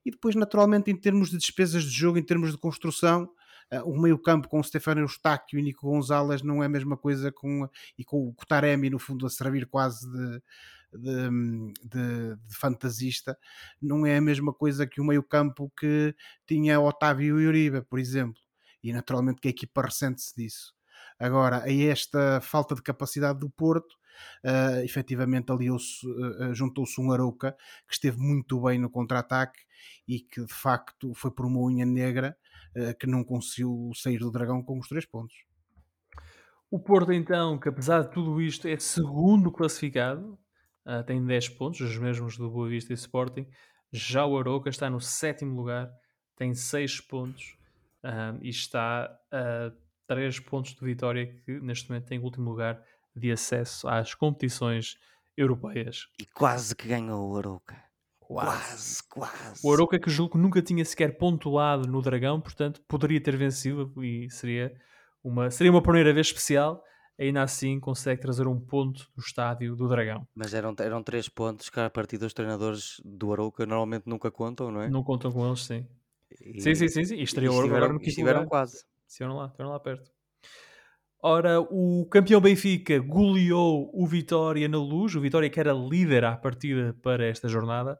e depois, naturalmente, em termos de despesas de jogo, em termos de construção, eh, o meio campo com o Stefano Eustáquio e o Nico Gonzalez não é a mesma coisa com, e com o Taremi no fundo a servir quase de, de, de, de, fantasista, não é a mesma coisa que o meio-campo que tinha Otávio e Uribe, por exemplo, e naturalmente que a equipa ressente-se disso. Agora, a esta falta de capacidade do Porto, uh, efetivamente aliou-se, uh, juntou-se um Arouca que esteve muito bem no contra-ataque e que de facto foi por uma unha negra uh, que não conseguiu sair do Dragão com os três pontos.
O Porto, então, que apesar de tudo isto é segundo classificado, uh, tem 10 pontos, os mesmos do Boa Vista e Sporting. Já o Aroca está no sétimo lugar, tem 6 pontos uh, e está a 3 pontos de vitória, que neste momento tem o último lugar de acesso às competições europeias.
E quase que ganhou o Aroca. Quase, quase.
O Aroca que julgo que nunca tinha sequer pontuado no Dragão, portanto poderia ter vencido e seria uma, seria uma primeira vez especial ainda assim consegue trazer um ponto do estádio do Dragão.
Mas eram, eram três pontos que a partir dos treinadores do Arouca normalmente nunca contam, não é?
Não contam com eles, sim. E, sim, sim, sim, sim. E estreou agora no quinto
estiveram lugar. quase.
Estiveram lá, estiveram lá perto. Ora, o campeão Benfica goleou o Vitória na luz. O Vitória que era líder à partida para esta jornada.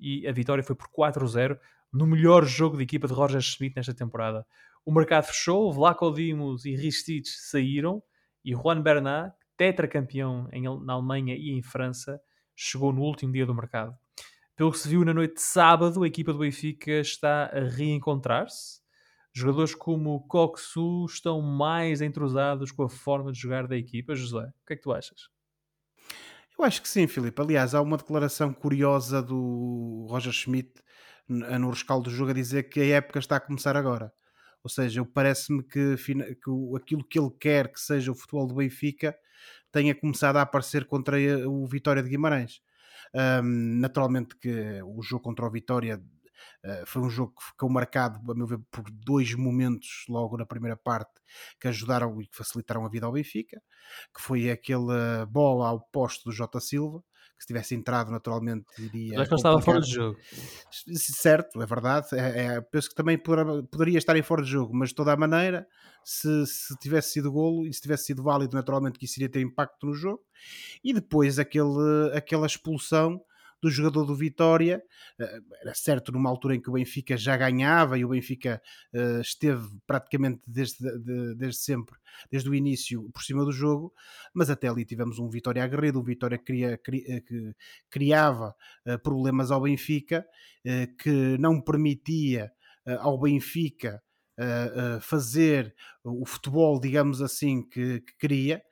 E a vitória foi por 4-0 no melhor jogo de equipa de Roger Schmidt nesta temporada. O mercado fechou, Vlaco Dimos e Ristich saíram e Juan Bernat, tetracampeão em, na Alemanha e em França, chegou no último dia do mercado. Pelo que se viu na noite de sábado, a equipa do Benfica está a reencontrar-se. Jogadores como Coxu estão mais entrosados com a forma de jogar da equipa. José, o que é que tu achas?
Eu acho que sim, Filipe. Aliás, há uma declaração curiosa do Roger Schmidt no rescaldo do jogo a dizer que a época está a começar agora. Ou seja, parece-me que, que aquilo que ele quer que seja o futebol do Benfica tenha começado a aparecer contra o Vitória de Guimarães. Um, naturalmente que o jogo contra o Vitória uh, foi um jogo que ficou marcado, a meu ver, por dois momentos logo na primeira parte que ajudaram e que facilitaram a vida ao Benfica, que foi aquela bola ao posto do Jota Silva, se tivesse entrado naturalmente iria.
Mas não estava fora de jogo.
Certo, é verdade. É, é, penso que também poderia estar em fora de jogo, mas de toda a maneira, se, se tivesse sido golo e se tivesse sido válido, naturalmente que isso iria ter impacto no jogo. E depois aquele, aquela expulsão do jogador do Vitória. Uh, era certo numa altura em que o Benfica já ganhava e o Benfica uh, esteve praticamente desde, de, desde sempre, desde o início, por cima do jogo, mas até ali tivemos um Vitória aguerrido, um Vitória que, cria, que criava problemas ao Benfica, que não permitia ao Benfica fazer o futebol, digamos assim, que, que queria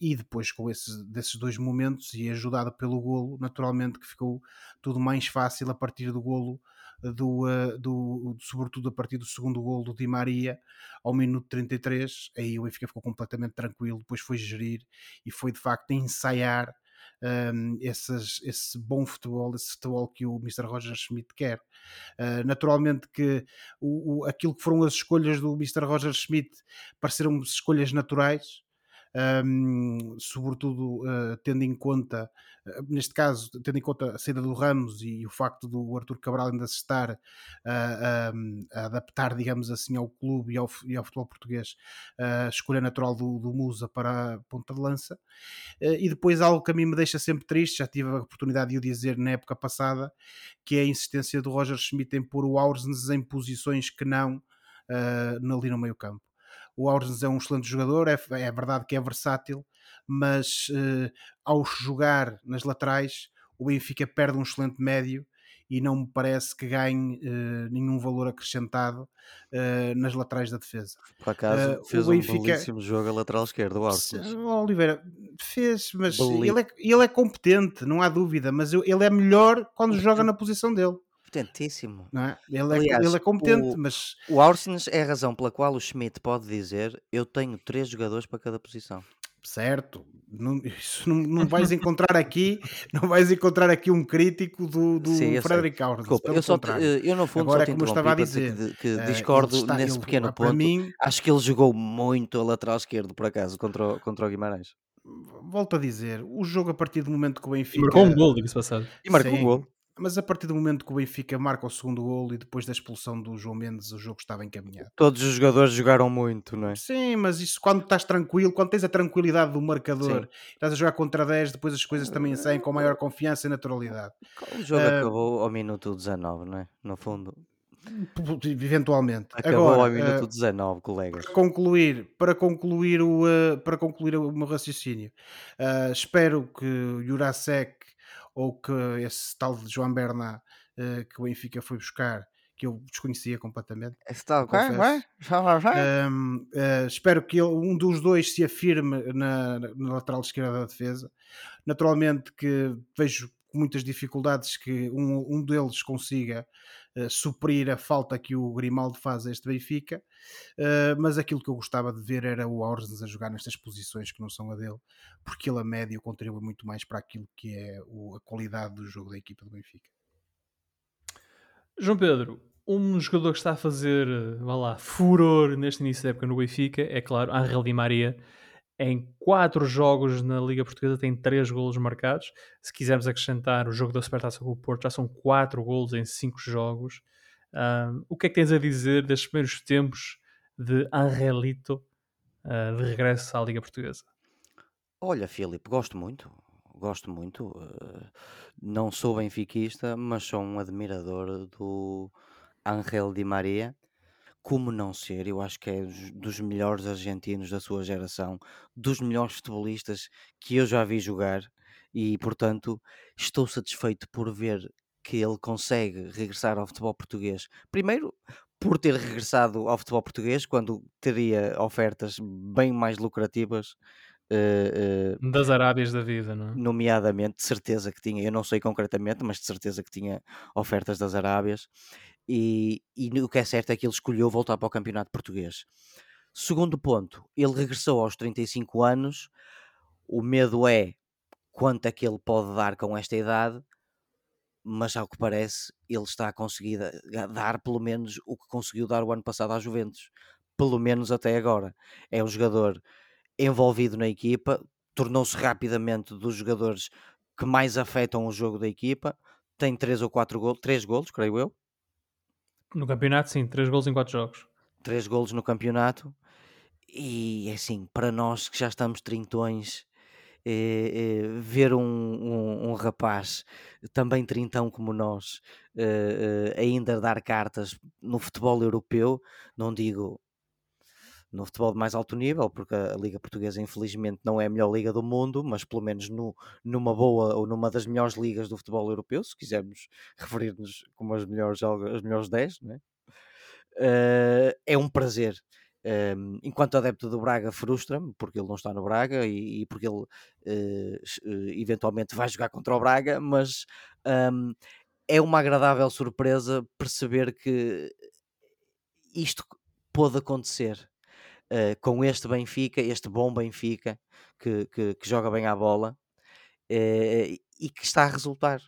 e depois com esse, desses dois momentos e ajudado pelo golo, naturalmente que ficou tudo mais fácil a partir do golo do, uh, do, sobretudo a partir do segundo golo do Di Maria ao minuto 33, aí o Benfica ficou completamente tranquilo, depois foi gerir e foi de facto ensaiar um, esses, esse bom futebol, esse futebol que o Mr. Roger Schmidt quer. Uh, naturalmente que o, o, aquilo que foram as escolhas do Mr. Roger Schmidt pareceram escolhas naturais, um, sobretudo uh, tendo em conta, uh, neste caso, tendo em conta a saída do Ramos e, e o facto do Arthur Cabral ainda se estar uh, a adaptar, digamos assim, ao clube e ao, e ao futebol português, a escolha natural do, do, Musa para a ponta de lança. e depois algo que a mim me deixa sempre triste, já tive a oportunidade de o dizer na época passada, que é a insistência do Roger Schmidt em pôr o Aursens em posições que não uh, ali no meio campo. O Aursnes é um excelente jogador, é, é verdade que é versátil, mas uh, ao jogar nas laterais, o Benfica perde um excelente médio e não me parece que ganhe uh, nenhum valor acrescentado uh, nas laterais da defesa.
Por acaso, uh, fez um Benfica... belíssimo jogo a lateral esquerdo, o Aursnes.
Oliveira, fez, mas ele é, ele é competente, não há dúvida, mas ele é melhor quando joga na posição dele.
Potentíssimo.
Não é? Ele, é, Aliás, ele é competente, o, mas.
O Aursens é a razão pela qual o Schmidt pode dizer: Eu tenho três jogadores para cada posição.
Certo, não, isso não, não vais encontrar aqui, não vais encontrar aqui um crítico do, do Sim, Frederick Aursens.
eu, só te, eu no fundo Agora, só te como eu estava a dizer, que, que uh, discordo está, nesse ele, pequeno ponto. Mim, Acho que ele jogou muito a lateral esquerdo, por acaso, contra o, contra o Guimarães.
Volto a dizer, o jogo a partir do momento que o Benfica.
Marcou um gol, diga-se passado.
E marcou Sim, um gol.
Mas a partir do momento que o Benfica marca o segundo gol e depois da expulsão do João Mendes, o jogo estava encaminhado.
Todos os jogadores jogaram muito, não é?
Sim, mas isso quando estás tranquilo, quando tens a tranquilidade do marcador, Sim. estás a jogar contra 10, depois as coisas também saem com maior confiança e naturalidade.
O jogo uh, acabou ao minuto 19, não é? No fundo.
Eventualmente.
Acabou Agora, ao minuto uh, 19, colegas.
Para concluir, para concluir, o, uh, para concluir o meu raciocínio, espero que o Jurasek ou que esse tal de João Berna uh, que o Benfica foi buscar, que eu desconhecia completamente.
Esse tal, vai, vai, vai,
vai. Um, uh, espero que ele, um dos dois se afirme na, na lateral esquerda da defesa. Naturalmente que vejo com muitas dificuldades que um, um deles consiga uh, suprir a falta que o Grimaldo faz a este Benfica, uh, mas aquilo que eu gostava de ver era o Orsnes a jogar nestas posições que não são a dele, porque ele a médio contribui muito mais para aquilo que é o, a qualidade do jogo da equipa do Benfica.
João Pedro, um jogador que está a fazer, vá lá, furor neste início da época no Benfica é claro, Angel Di Maria em quatro jogos na Liga Portuguesa tem três golos marcados. Se quisermos acrescentar o jogo da Supertaça com o Porto, já são quatro golos em cinco jogos. O que é que tens a dizer destes primeiros tempos de Angelito uh, de regresso à Liga Portuguesa?
Olha, Filipe, gosto muito. Gosto muito. Uh, não sou benfiquista, mas sou um admirador do Angel Di Maria como não ser? Eu acho que é dos melhores argentinos da sua geração, dos melhores futebolistas que eu já vi jogar e, portanto, estou satisfeito por ver que ele consegue regressar ao futebol português. Primeiro, por ter regressado ao futebol português quando teria ofertas bem mais lucrativas. Uh,
uh, das Arábias da vida, não é?
Nomeadamente, de certeza que tinha, eu não sei concretamente, mas de certeza que tinha ofertas das Arábias e, e o que é certo é que ele escolheu voltar para o campeonato português. Segundo ponto, ele regressou aos 35 anos. O medo é quanto é que ele pode dar com esta idade, mas ao que parece, ele está a conseguir dar pelo menos o que conseguiu dar o ano passado à Juventus, pelo menos até agora. É um jogador envolvido na equipa, tornou-se rapidamente dos jogadores que mais afetam o jogo da equipa. Tem três ou quatro gols, três gols, creio eu,
no campeonato, sim, 3 golos em 4 jogos.
3 golos no campeonato. E é assim, para nós que já estamos trintões é, é ver um, um, um, rapaz também trintão como nós uh, ainda dar cartas no futebol europeu, não digo no futebol de mais alto nível, porque a Liga Portuguesa infelizmente não é a melhor liga do mundo, mas pelo menos no, numa boa ou numa das melhores ligas do futebol europeu, se quisermos referir-nos como as melhores, as melhores 10, né? uh, é um prazer. Um, enquanto adepto do Braga frustra-me porque ele não está no Braga e, e porque ele uh, eventualmente vai jogar contra o Braga, mas um, é uma agradável surpresa perceber que isto pôde acontecer uh, com este Benfica, este bom Benfica, que, que, que joga bem à bola uh, e que está a resultar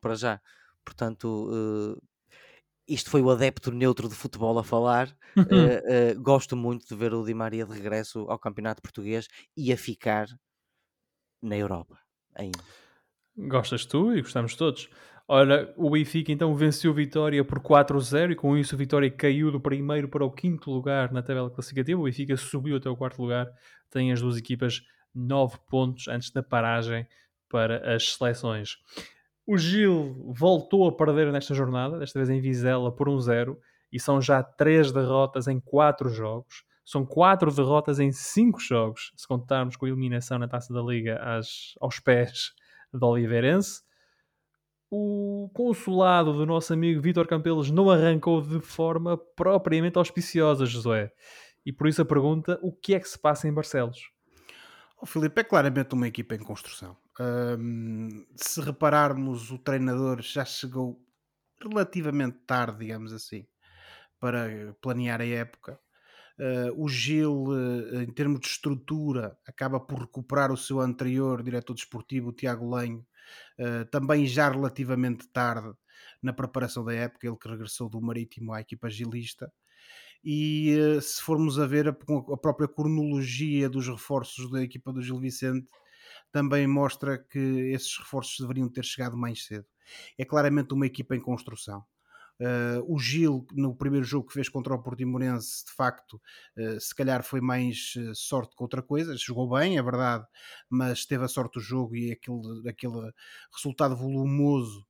para já. Portanto, uh, isto foi o adepto neutro de futebol a falar. Uhum. gosto muito de ver o Di Maria de regresso ao Campeonato Português e a ficar na Europa ainda.
Gostas tu e gostamos todos. Ora, o Benfica então venceu Vitória por 4-0 e com isso o Vitória caiu do primeiro para o quinto lugar na tabela classificativa. O Benfica subiu até o quarto lugar. Tem as duas equipas 9 pontos antes da paragem para as seleções. O Gil voltou a perder nesta jornada, desta vez em Vizela por 1-0 e são já 3 derrotas em 4 jogos. São 4 derrotas em 5 jogos, se contarmos com a eliminação na Taça da Liga às, aos pés do Oliveirense o consulado do nosso amigo Vítor Campelos não arrancou de forma propriamente auspiciosa, Josué. E por isso a pergunta: o que é que se passa em Barcelos?
O Filipe é claramente uma equipa em construção. Um, se repararmos, o treinador já chegou relativamente tarde, digamos assim, para planear a época. Uh, o Gil, uh, em termos de estrutura, acaba por recuperar o seu anterior diretor desportivo, o Tiago Lenho, uh, também já relativamente tarde na preparação da época, ele que regressou do Marítimo à equipa gilista. E se formos a ver a, a própria cronologia dos reforços da equipa do Gil Vicente, também mostra que esses reforços deveriam ter chegado mais cedo. É claramente uma equipa em construção. Uh, o Gil, no primeiro jogo que fez contra o Portimonense, de facto, uh, se calhar foi mais uh, sorte que outra coisa. Jogou bem, é verdade, mas teve a sorte do jogo e aquele, aquele resultado volumoso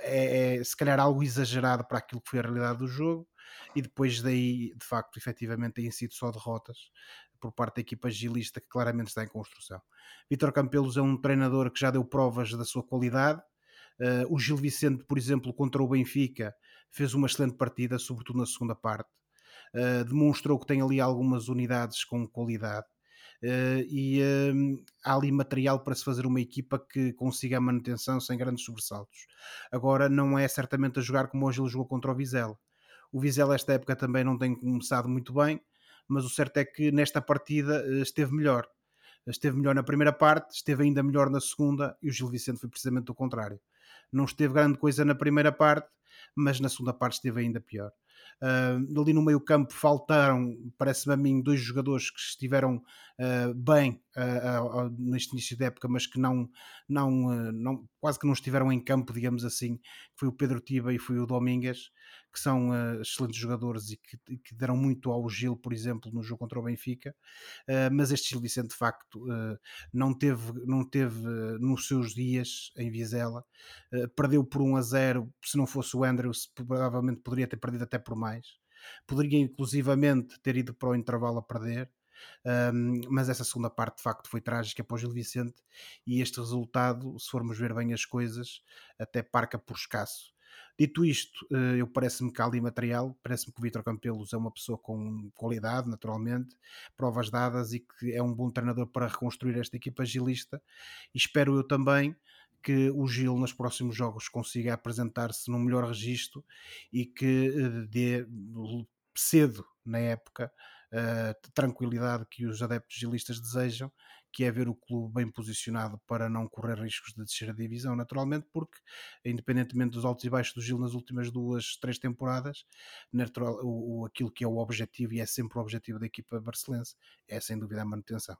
é, é, se calhar algo exagerado para aquilo que foi a realidade do jogo. E depois daí, de facto, efetivamente, têm sido só derrotas por parte da equipa gilista que claramente está em construção. Vitor Campelos é um treinador que já deu provas da sua qualidade, Uh, o Gil Vicente, por exemplo, contra o Benfica, fez uma excelente partida, sobretudo na segunda parte. Uh, demonstrou que tem ali algumas unidades com qualidade. Uh, e uh, há ali material para se fazer uma equipa que consiga a manutenção sem grandes sobressaltos. Agora, não é certamente a jogar como hoje ele jogou contra o Vizela. O Vizela, esta época, também não tem começado muito bem, mas o certo é que nesta partida esteve melhor. Esteve melhor na primeira parte, esteve ainda melhor na segunda, e o Gil Vicente foi precisamente o contrário não esteve grande coisa na primeira parte, mas na segunda parte esteve ainda pior. Uh, ali no meio campo faltaram, parece-me a mim, dois jogadores que estiveram uh, bem uh, neste início da época, mas que não, não, não, quase que não estiveram em campo, digamos assim, foi o Pedro Tiba e foi o Domingues, que são excelentes jogadores e que, que, deram muito ao Gil, por exemplo, no jogo contra o Benfica, mas este Gil Vicente, de facto, não teve, não teve nos seus dias em Vizela, perdeu por 1 a 0, se não fosse o Andrews, provavelmente poderia ter perdido até por mais. Poderia inclusivamente ter ido para o intervalo a perder, um, mas essa segunda parte de facto foi trágica para o Gil Vicente e este resultado, se formos ver bem as coisas, até parca por escasso. Dito isto, eh, eu parece-me que há ali material, parece-me que o Vitor Campelos é uma pessoa com qualidade, naturalmente, provas dadas e que é um bom treinador para reconstruir esta equipa gilista. E espero eu também que o Gil nos próximos jogos consiga apresentar-se num melhor registro e que eh, dê cedo na época a tranquilidade que os adeptos gilistas desejam, que é ver o clube bem posicionado para não correr riscos de descer a divisão, naturalmente, porque, independentemente dos altos e baixos do Gil nas últimas duas, três temporadas, natural, o, o, aquilo que é o objetivo, e é sempre o objetivo da equipa barcelense, é sem dúvida a manutenção.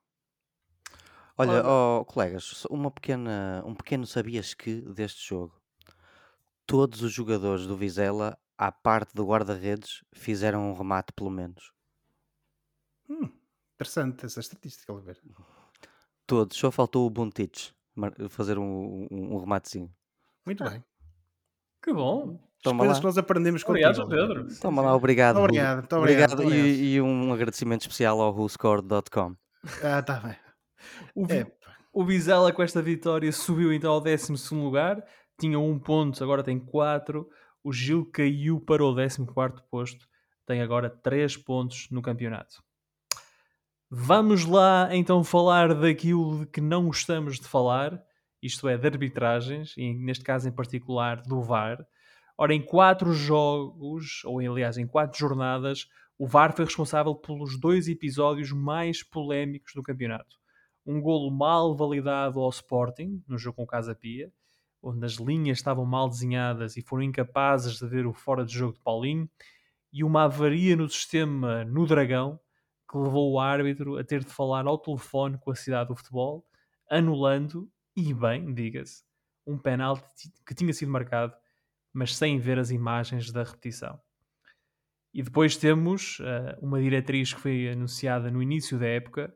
Olha, oh, colegas, uma pequena, um pequeno sabias que deste jogo. Todos os jogadores do Vizela, à parte do guarda-redes, fizeram um remate pelo menos.
Hum, Interessante essa estatística, Oliveira.
Todos, só faltou o Buntich fazer um, um, um rematezinho.
Muito bem.
Que bom.
Toma coisas lá. que nós aprendemos com
Obrigado, Pedro.
Toma lá, obrigado.
Obrigado, muito obrigado.
obrigado. E, e, um agradecimento especial ao WhoScored.com.
Ah, tá bem.
O, é. o Vizela com esta vitória subiu então ao 12 lugar, tinha um ponto, agora tem 4. O Gil caiu para o 14 posto, tem agora 3 pontos no campeonato. Vamos lá então falar daquilo de que não gostamos de falar, isto é, de arbitragens, e neste caso em particular do VAR. Ora, em quatro jogos, ou aliás, em quatro jornadas, o VAR foi responsável pelos dois episódios mais polémicos do campeonato. Um golo mal validado ao Sporting, no jogo com o Casa Pia, onde as linhas estavam mal desenhadas e foram incapazes de ver o fora de jogo de Paulinho, e uma avaria no sistema no Dragão, que levou o árbitro a ter de falar ao telefone com a cidade do futebol, anulando, e bem, diga-se, um penalti que tinha sido marcado mas sem ver as imagens da repetição. E depois temos uh, uma diretriz que foi anunciada no início da época,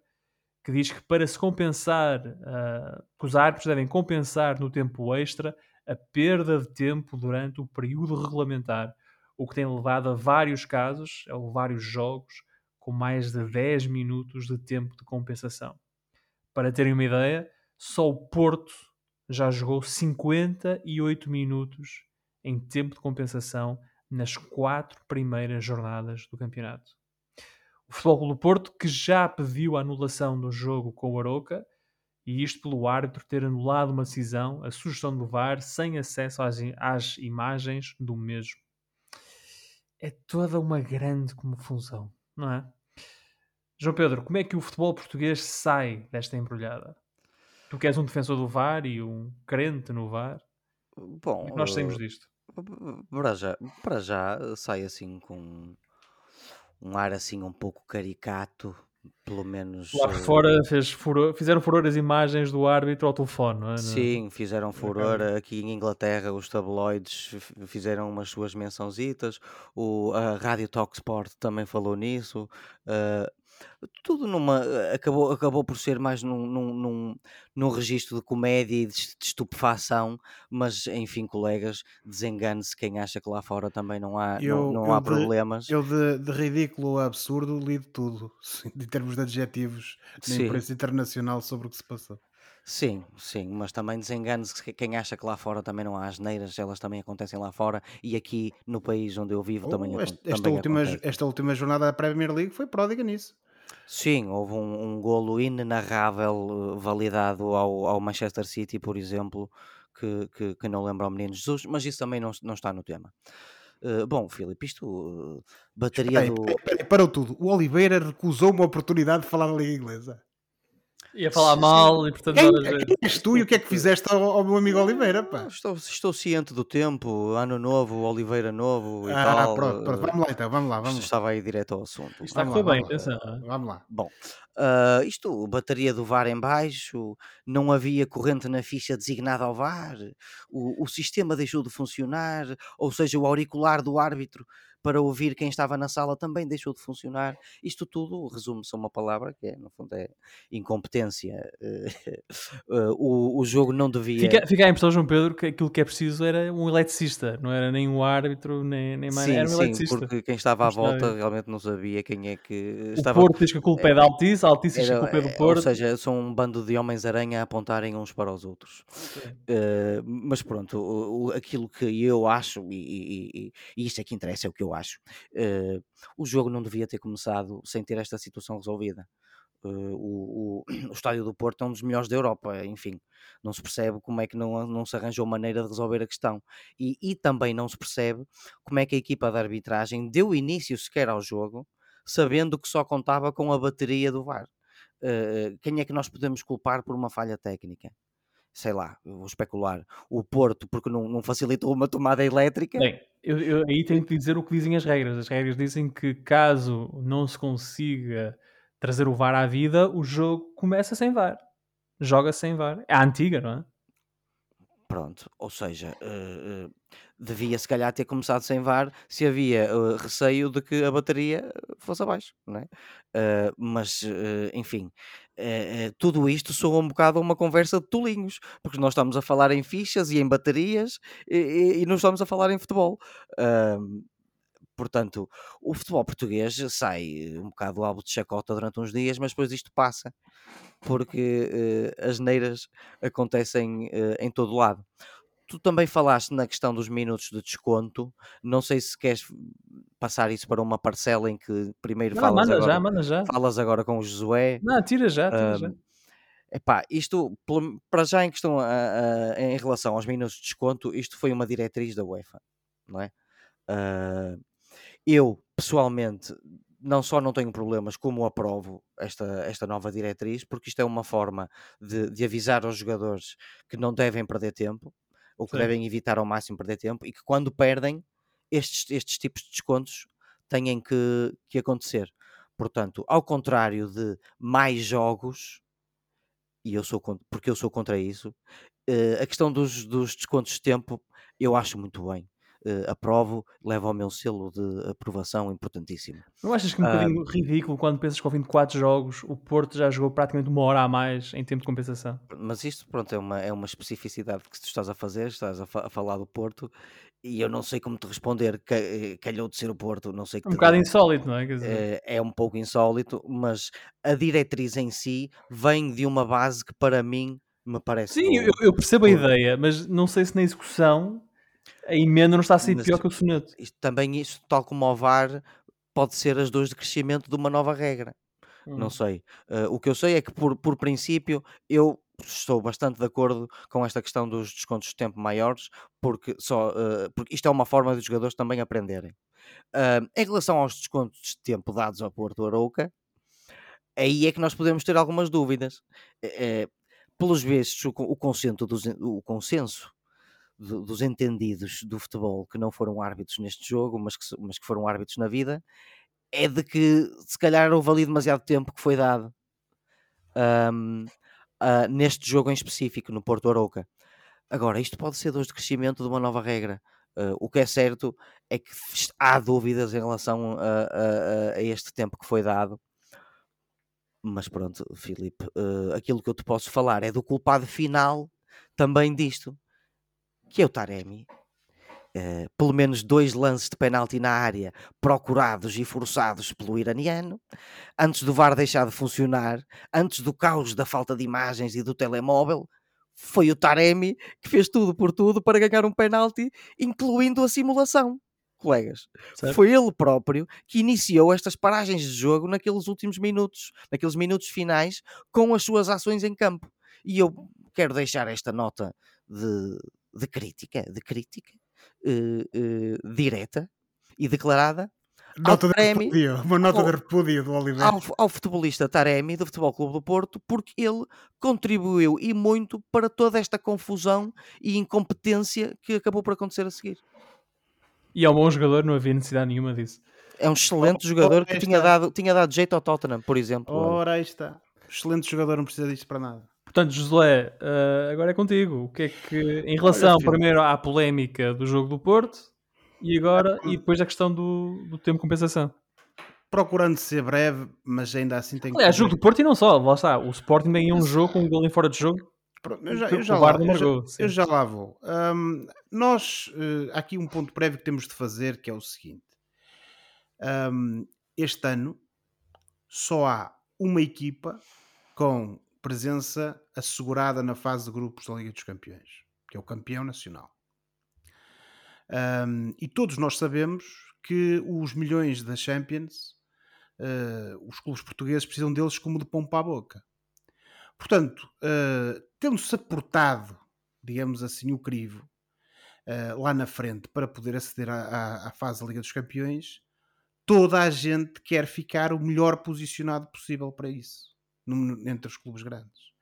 que diz que para se compensar, uh, os árbitros devem compensar no tempo extra a perda de tempo durante o período regulamentar, o que tem levado a vários casos, a vários jogos, com mais de 10 minutos de tempo de compensação. Para terem uma ideia, só o Porto já jogou 58 minutos em tempo de compensação nas quatro primeiras jornadas do campeonato. O Futebol do Porto, que já pediu a anulação do jogo com o Aroca, e isto pelo árbitro ter anulado uma decisão, a sugestão do VAR, sem acesso às, às imagens do mesmo. É toda uma grande confusão, não é? João Pedro, como é que o futebol português sai desta embrulhada? Tu que és um defensor do VAR e um crente no VAR,
Bom,
como é que nós saímos disto?
Para já, para já sai assim com um ar assim um pouco caricato, pelo menos.
Lá eh, fora fez furor, fizeram furor as imagens do árbitro ao telefone, não é?
Sim, fizeram furor. Aqui em Inglaterra, os tabloides fizeram umas suas mençãozitas. O, a Rádio Talk Sport também falou nisso. Uh, tudo numa. Acabou, acabou por ser mais num, num, num, num registro de comédia e de, de estupefação, mas enfim, colegas, desengane-se quem acha que lá fora também não há, eu, não, não há de, problemas.
Eu de, de ridículo a absurdo lido tudo, em termos de adjetivos na Sim. imprensa internacional sobre o que se passou.
Sim, sim, mas também desengane-se quem acha que lá fora também não há asneiras, elas também acontecem lá fora e aqui no país onde eu vivo oh, também,
esta, esta
também
última, esta última jornada da Premier League foi pródiga nisso.
Sim, houve um, um golo inenarrável eh, validado ao, ao Manchester City, por exemplo, que, que, que não lembra ao Menino Jesus, mas isso também não, não está no tema. Uh, bom, Filipe, isto uh, bateria
peraí, do. Peraí, parou tudo. O Oliveira recusou uma oportunidade de falar a língua inglesa.
Ia falar mal e portanto.
Quem, quem és tu e o que é que fizeste ao, ao meu amigo Oliveira? Pá?
Estou, estou ciente do tempo, ano novo, Oliveira novo e
ah,
tal.
Pronto, pronto, vamos lá então, vamos lá. Vamos
Estava aí direto ao assunto.
Isto está a bem, atenção.
Vamos lá.
Bom, uh, isto, bateria do VAR em baixo, não havia corrente na ficha designada ao VAR, o, o sistema deixou de funcionar, ou seja, o auricular do árbitro para ouvir quem estava na sala também deixou de funcionar. Isto tudo resume-se a uma palavra que é, no fundo, é incompetência. o, o jogo não devia.
Fica, fica a impressão, João Pedro, que aquilo que é preciso era um eletricista, não era nem um árbitro, nem, nem mais.
Sim,
era um
sim,
eletricista.
porque quem estava à volta realmente não sabia quem é que
estava. O Porto diz que a culpa é, da Altice, a Altice diz que a culpa é do Porto.
Ou seja, são um bando de homens-aranha a apontarem uns para os outros. Uh, mas pronto, o, o, aquilo que eu acho, e, e, e, e isto é que interessa, é o que eu acho. Uh, o jogo não devia ter começado sem ter esta situação resolvida. Uh, o, o, o, estádio do Porto é um dos melhores da Europa, enfim, não se percebe como é que não, não se arranjou maneira de resolver a questão e, e também não se percebe como é que a equipa de arbitragem deu início sequer ao jogo, sabendo que só contava com a bateria do VAR. Uh, quem é que nós podemos culpar por uma falha técnica? Sei lá, vou especular, o Porto porque não, não facilitou uma tomada elétrica.
Bem, eu, eu, aí tenho que dizer o que dizem as regras. As regras dizem que caso não se consiga trazer o VAR à vida, o jogo começa sem VAR. Joga sem VAR. É a antiga, não é?
Pronto, ou seja, uh, uh, devia se calhar ter começado sem VAR se havia uh, receio de que a bateria fosse abaixo, não é? mas, enfim, tudo isto soa um bocado uma conversa de tolinhos, porque nós estamos a falar em fichas e em baterias e, e, e não estamos a falar em futebol. portanto, o futebol português sai um bocado do álbum de chacota durante uns dias, mas depois isto passa porque uh, as neiras acontecem uh, em todo lado. Tu também falaste na questão dos minutos de desconto. Não sei se queres passar isso para uma parcela em que primeiro
não,
falas,
manda
agora,
já, manda já.
falas agora com o Josué.
Não, tira já, tira um, já.
Epá, isto, para já em questão a, a, em relação aos minutos de desconto, isto foi uma diretriz da UEFA, não é? Uh, eu, pessoalmente, não só não tenho problemas, como aprovo esta, esta nova diretriz, porque isto é uma forma de, de avisar aos jogadores que não devem perder tempo, ou que Sim. devem evitar ao máximo perder tempo, e que quando perdem, estes, estes tipos de descontos têm que, que acontecer. Portanto, ao contrário de mais jogos, e eu sou porque eu sou contra isso, eh, a questão dos, dos descontos de tempo eu acho muito bem uh, aprovo, leva ao meu selo de aprovação importantíssimo.
Não achas que é um bocadinho ridículo quando pensas que ao fim de 4 jogos o Porto já jogou praticamente uma hora a mais em tempo de compensação?
Mas isto, pronto, é uma, é uma especificidade que tu estás a fazer, estás a, fa a falar do Porto e eu não sei como te responder, eh, calhou de ser o Porto, não sei que
Um bocado insólito, não é?
É, é um pouco insólito, mas a diretriz em si vem de uma base que para mim me parece.
Sim, eu, eu, percebo a ideia, mas não sei se na execução a emenda não está a ser pior que o soneto.
Isto, também isto, tal como o VAR, pode ser as dores de crescimento de uma nova regra. Hum. Não sei. Uh, o que eu sei é que, por, por princípio, eu estou bastante de acordo com esta questão dos descontos de tempo maiores, porque, só, uh, porque isto é uma forma dos jogadores também aprenderem. Uh, em relação aos descontos de tempo dados ao Porto Arouca, aí é que nós podemos ter algumas dúvidas. pelos vistos, o, o, consenso dos, o consenso dos entendidos do futebol que não foram árbitros neste jogo, mas que, mas que foram árbitros na vida, é de que se calhar houve ali demasiado tempo que foi dado um, uh, neste jogo em específico, no Porto Arouca. Agora, isto pode ser dor de crescimento de uma nova regra. Uh, o que é certo é que há dúvidas em relação a, a, a este tempo que foi dado. Mas pronto, Filipe, uh, aquilo que eu te posso falar é do culpado final também disto que é o Taremi. Uh, pelo menos dois lances de penalti na área procurados e forçados pelo iraniano, antes do VAR deixar de funcionar, antes do caos da falta de imagens e do telemóvel, foi o Taremi que fez tudo por tudo para ganhar um penalti, incluindo a simulação. Colegas, certo. foi ele próprio que iniciou estas paragens de jogo naqueles últimos minutos, naqueles minutos finais, com as suas ações em campo. E eu quero deixar esta nota de, de crítica, de crítica uh, uh, direta e declarada
Nota de Taremi, repúdio, uma nota ao, de repúdio do Oliveira.
Ao, ao, futebolista Taremi, do Futebol Clube do Porto, porque ele contribuiu e muito para toda esta confusão e incompetência que acabou por acontecer a seguir.
E é um bom jogador, não havia necessidade nenhuma disso.
É um excelente oh, jogador que tinha dado, tinha dado jeito ao Tottenham, por exemplo.
Ora, aí está. Excelente jogador, não precisa disto para nada.
Portanto, Josué, uh, agora é contigo. O que é que, em relação Olha, primeiro à polémica do jogo do Porto e agora, e depois a questão do, do tempo de compensação?
Procurando ser breve, mas ainda assim tem
que. É, jogo do Porto e não só, lá está. O Sporting tem um jogo com um gol em fora de jogo.
Pronto, eu já, eu já, lá, eu já, eu já lá vou. Um, nós, uh, há aqui um ponto prévio que temos de fazer que é o seguinte: um, este ano só há uma equipa com presença assegurada na fase de grupos da Liga dos Campeões, que é o campeão nacional. Um, e todos nós sabemos que os milhões da Champions, uh, os clubes portugueses precisam deles como de pompa à boca. Portanto, uh, tendo-se aportado, digamos assim, o crivo uh, lá na frente para poder aceder à, à, à fase da Liga dos Campeões, toda a gente quer ficar o melhor posicionado possível para isso entre os clubes grandes.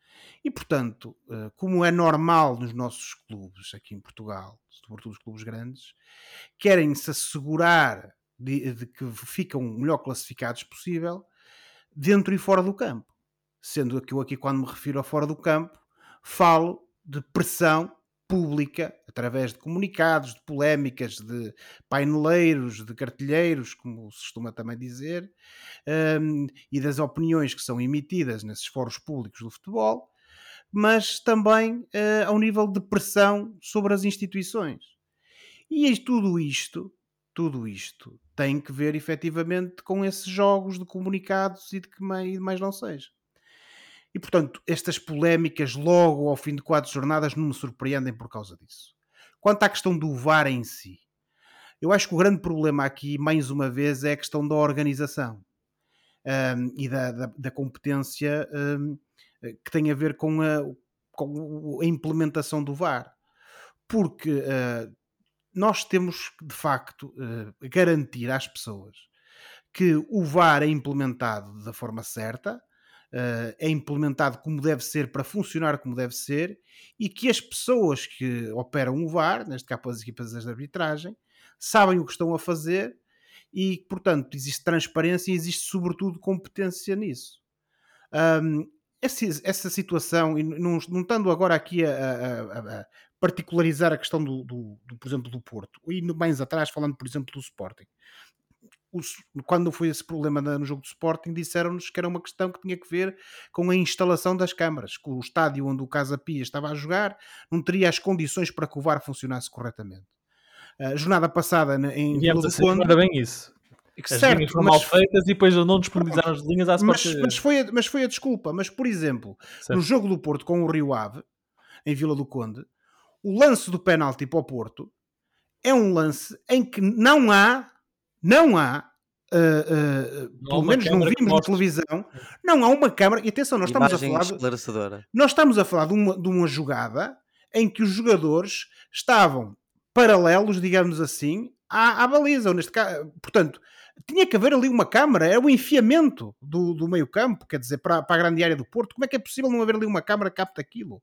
E, portanto, eh, como é normal nos nossos clubes aqui em Portugal, sobretudo os clubes grandes, querem se assegurar de, de, que ficam melhor classificados possível dentro e fora do campo. Sendo que eu aqui, quando me refiro a fora do campo, falo de pressão pública, através de comunicados, de polémicas, de paineleiros, de cartilheiros, como se costuma também dizer, um, e das opiniões que são emitidas nesses fóruns públicos do futebol, mas também uh, ao nível de pressão sobre as instituições. E tudo isto, tudo isto tem que ver efetivamente com esses jogos de comunicados e de que mais, mais não seja. E portanto, estas polémicas logo ao fim de quatro jornadas não me surpreendem por causa disso. Quanto à questão do VAR em si, eu acho que o grande problema aqui, mais uma vez, é a questão da organização um, e da, da, da competência um, que tem a ver com a, com a implementação do VAR. Porque uh, nós temos de facto uh, garantir às pessoas que o VAR é implementado da forma certa, uh, é implementado como deve ser para funcionar como deve ser e que as pessoas que operam o VAR, neste caso as equipas de arbitragem, sabem o que estão a fazer e, portanto, existe transparência e existe, sobretudo, competência nisso. Um, essa, essa, situação, e não, não estando agora aqui a, a, a particularizar a questão do, do, do, por exemplo, do Porto, e mais atrás, falando, por exemplo, do Sporting, quando foi esse problema no jogo do Sporting, disseram-nos que era uma questão que tinha que ver com a instalação das câmaras, que o estádio onde o Casa Pia estava a jogar não teria as condições para que o VAR funcionasse corretamente. A jornada passada em
Vila do Conde... Era bem isso. As certo, linhas foram mal feitas e depois não disponibilizaram as linhas às
mas, mas, foi a, mas foi a desculpa. Mas, por exemplo, certo. no jogo do Porto com o Rio Ave, em Vila do Conde, o lance do penalti para o Porto é um lance em que não há não há, uh, uh, pelo menos não vimos na televisão, não há uma câmara. E atenção, nós estamos a falar. De, nós estamos a falar de uma, de uma jogada em que os jogadores estavam paralelos, digamos assim, à, à baliza. Neste caso, portanto, tinha que haver ali uma câmara, é o enfiamento do, do meio campo, quer dizer, para, para a grande área do Porto. Como é que é possível não haver ali uma câmara que capta aquilo?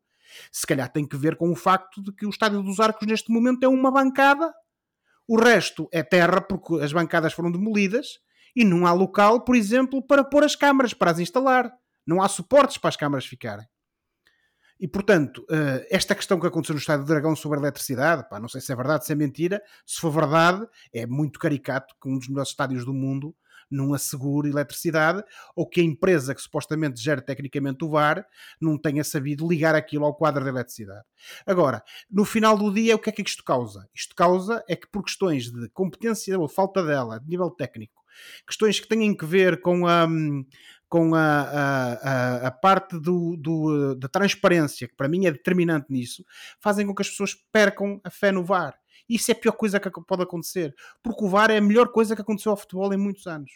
Se calhar tem que ver com o facto de que o Estádio dos Arcos neste momento é uma bancada o resto é terra porque as bancadas foram demolidas e não há local, por exemplo, para pôr as câmaras, para as instalar. Não há suportes para as câmaras ficarem. E, portanto, eh, esta questão que aconteceu no Estádio do Dragão sobre a eletricidade, pá, não sei se é verdade, se é mentira, se for verdade, é muito caricato que um dos melhores estádios do mundo não assegure eletricidade ou que a empresa que supostamente gera tecnicamente o VAR não tenha sabido ligar aquilo ao quadro de eletricidade. Agora, no final do dia, o que é que isto causa? Isto causa é que por questões de competência ou falta dela, de nível técnico, questões que têm que ver com a, com a, a, a, parte do, do, da transparência, que para mim é determinante nisso, fazem com que as pessoas percam a fé no VAR. Isso é a pior coisa que pode acontecer, porque o VAR é a melhor coisa que aconteceu ao futebol em muitos anos.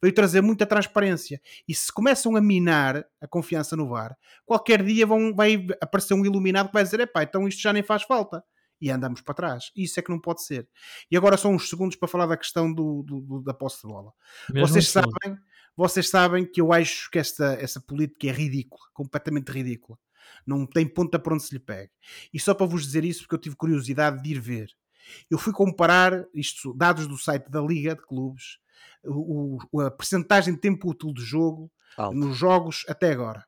Veio trazer muita transparência. E se começam a minar a confiança no VAR, qualquer dia vão, vai aparecer um iluminado que vai dizer: epá, então isto já nem faz falta e andamos para trás. Isso é que não pode ser. E agora são uns segundos para falar da questão do, do, do da posse de bola. vocês assim. sabem, vocês sabem que eu acho que esta, essa política é ridícula, completamente ridícula. Não tem ponta para onde se lhe pegue. E só para vos dizer isso, porque eu tive curiosidade de ir ver. Eu fui comparar isto, dados do site da Liga de Clubes, o, o, a percentagem de tempo útil de jogo Alto. nos jogos até agora.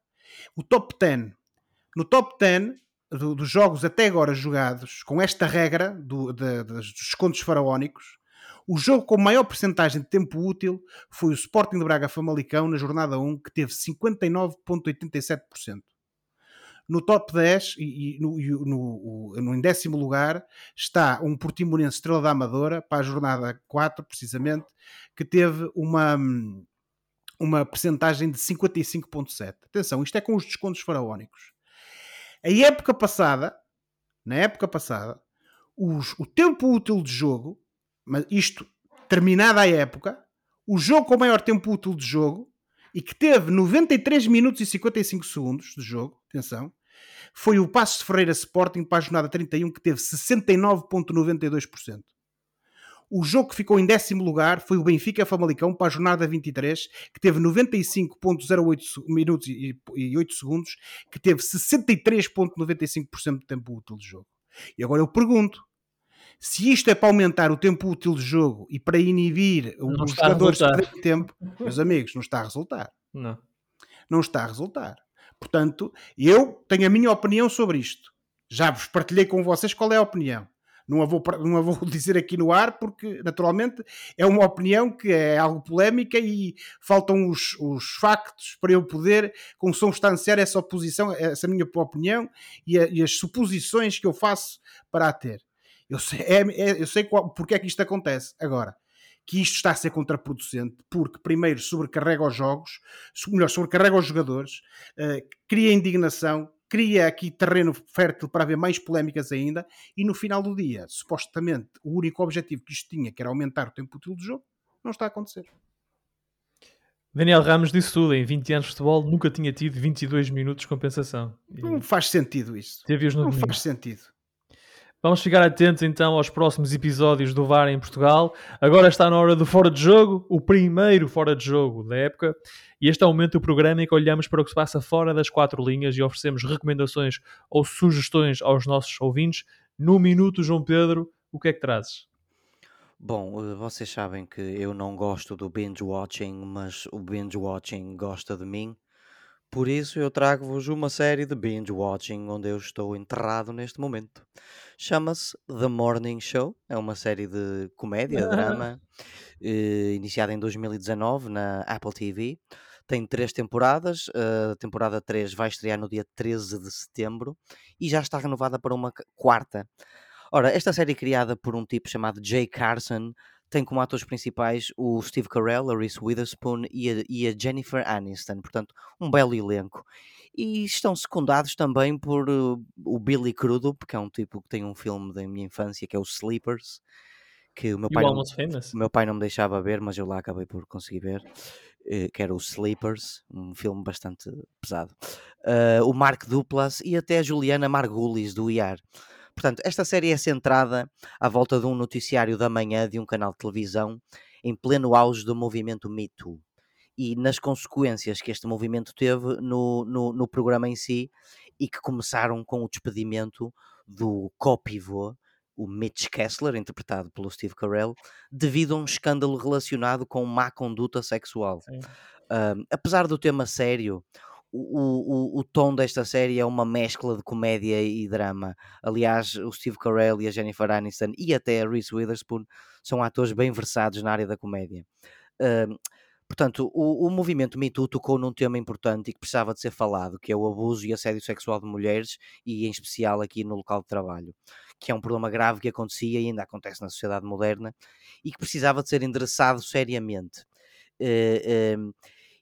O top 10. No top 10 do, dos jogos até agora jogados, com esta regra do, de, dos descontos faraónicos, o jogo com maior percentagem de tempo útil foi o Sporting de Braga Famalicão na jornada 1, que teve 59,87%. No top 10 e, e no, no, no, em décimo lugar está um Portimonense Estrela da Amadora para a jornada 4, precisamente, que teve uma, uma percentagem de 55,7. Atenção, isto é com os descontos faraónicos. A época passada, na época passada, os, o tempo útil de jogo, mas isto terminada a época, o jogo com maior tempo útil de jogo e que teve 93 minutos e 55 segundos de jogo, atenção, foi o Passos de Ferreira Sporting para a jornada 31 que teve 69.92%. O jogo que ficou em décimo lugar foi o Benfica Famalicão para a jornada 23, que teve 95.08 minutos e 8 segundos, que teve 63.95% de tempo útil de jogo. E agora eu pergunto, se isto é para aumentar o tempo útil de jogo e para inibir não os jogadores de tempo, meus amigos, não está a resultar.
Não.
Não está a resultar. Portanto, eu tenho a minha opinião sobre isto. Já vos partilhei com vocês qual é a opinião. Não a, vou, não a vou dizer aqui no ar, porque naturalmente é uma opinião que é algo polémica e faltam os, os factos para eu poder consubstanciar essa oposição, essa minha opinião e, a, e as suposições que eu faço para a ter. Eu sei, é, é, eu sei qual, porque é que isto acontece. Agora, que isto está a ser contraproducente, porque primeiro sobrecarrega os jogos, melhor, sobrecarrega os jogadores, uh, cria indignação, cria aqui terreno fértil para haver mais polémicas ainda, e no final do dia, supostamente, o único objetivo que isto tinha, que era aumentar o tempo útil do jogo, não está a acontecer.
Daniel Ramos disse tudo, em 20 anos de futebol nunca tinha tido 22 minutos de compensação.
E não faz sentido isso. Não domingo. faz sentido.
Vamos ficar atentos então aos próximos episódios do VAR em Portugal. Agora está na hora do Fora de Jogo, o primeiro Fora de Jogo da época. E este é o momento do programa em que olhamos para o que se passa fora das quatro linhas e oferecemos recomendações ou sugestões aos nossos ouvintes. No minuto, João Pedro, o que é que trazes?
Bom, eh, vocês sabem que eu não gosto do binge watching, mas o binge watching gosta de mim. Por isso eu trago-vos uma série de binge watching onde eu estou enterrado neste momento. Chama-se The Morning Show, é uma série de comédia, drama, eh, iniciada em 2019 na Apple TV. Tem três temporadas, a temporada 3 vai estrear no dia 13 de setembro e já está renovada para uma quarta. Ora, esta série é criada por um tipo chamado Jay Carson tem como atores principais o Steve Carell, a Reese Witherspoon e a, e a Jennifer Aniston, portanto, um belo elenco. E estão secundados também por uh, o Billy Crudup, que é um tipo que tem um filme da minha infância que é o Sleepers, que o meu, pai não, o meu pai não me deixava ver, mas eu lá acabei por conseguir ver, uh, que era o Sleepers, um filme bastante pesado. Uh, o Mark Duplass e até a Juliana Margulis do IAR. Portanto, esta série é centrada à volta de um noticiário da manhã de um canal de televisão em pleno auge do movimento Me Too e nas consequências que este movimento teve no, no, no programa em si e que começaram com o despedimento do co-pivô, o Mitch Kessler, interpretado pelo Steve Carell, devido a um escândalo relacionado com má conduta sexual. Um, apesar do tema sério, o, o, o tom desta série é uma mescla de comédia e drama. Aliás, o Steve Carell e a Jennifer Aniston e até a Reese Witherspoon são atores bem versados na área da comédia. Uh, portanto, o, o movimento Me Too tocou num tema importante e que precisava de ser falado, que é o abuso e assédio sexual de mulheres e em especial aqui no local de trabalho, que é um problema grave que acontecia e ainda acontece na sociedade moderna e que precisava de ser endereçado seriamente. Uh, uh,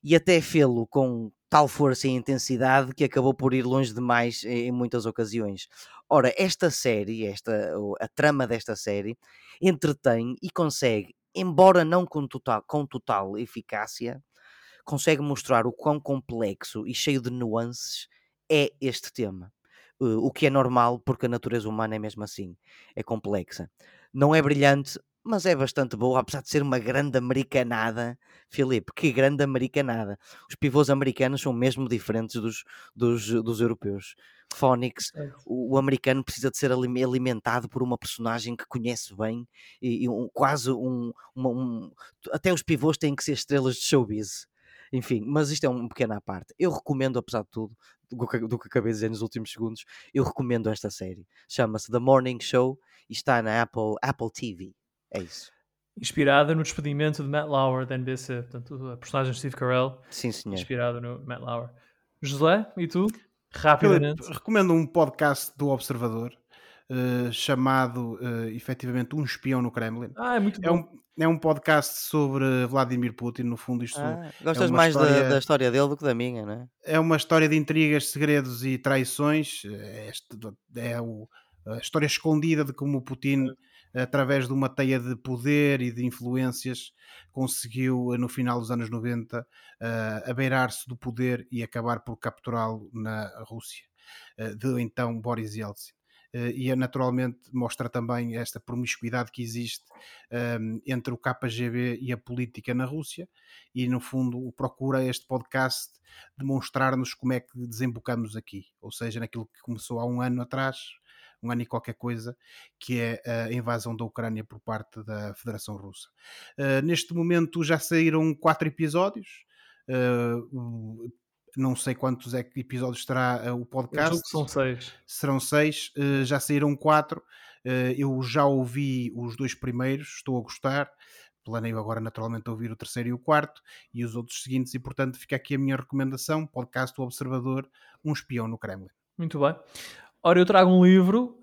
e até fê-lo com tal força e intensidade que acabou por ir longe demais em muitas ocasiões. Ora, esta série, esta, a trama desta série, entretém e consegue, embora não com total, com total eficácia, consegue mostrar o quão complexo e cheio de nuances é este tema. O que é normal, porque a natureza humana é mesmo assim, é complexa. Não é brilhante, mas é bastante boa, apesar de ser uma grande americanada. Filipe, que grande americanada. Os pivôs americanos são mesmo diferentes dos, dos, dos europeus. Phonics, o, o, americano precisa de ser alimentado por uma personagem que conhece bem e, e um, quase um, uma, um, Até os pivôs têm que ser estrelas de showbiz. Enfim, mas isto é um pequeno à parte. Eu recomendo, apesar de tudo, do que, do que acabei de dizer nos últimos segundos, eu recomendo esta série. Chama-se The Morning Show e está na Apple, Apple TV. É isso.
Inspirada no despedimento de Matt Lauer da NBC, portanto, a personagem de Steve Carell.
Sim, senhor.
Inspirada no Matt Lauer. José, e tu? Rapidamente.
Eu recomendo um podcast do Observador uh, chamado uh, efetivamente Um Espião no Kremlin.
Ah, é muito bom.
É um, é um podcast sobre Vladimir Putin, no fundo isto ah,
Gostas
é
mais história, da, da, história dele do que da minha, não é?
É uma história de intrigas, segredos e traições. É, este, é o, a história escondida de como o Putin através de uma teia de poder e de influências, conseguiu no final dos anos 90 uh, abeirar-se do poder e acabar por capturá-lo na Rússia, uh, de então Boris Yeltsin. Uh, e naturalmente mostra também esta promiscuidade que existe um, entre o KGB e a política na Rússia e no fundo procura este podcast demonstrar-nos como é que desembocamos aqui, ou seja, naquilo que começou há um ano atrás, um ano e qualquer coisa, que é a invasão da Ucrânia por parte da Federação Russa. Uh, neste momento já saíram quatro episódios. Uh, não sei quantos é que episódios terá uh, o podcast.
Eu são seis.
Serão seis, já saíram quatro. Eu já ouvi os dois primeiros, estou a gostar. Planeio agora naturalmente ouvir o terceiro e o quarto e os outros seguintes, e portanto fica aqui a minha recomendação: podcast do Observador, um espião no Kremlin.
Muito bem. Ora, eu trago um livro,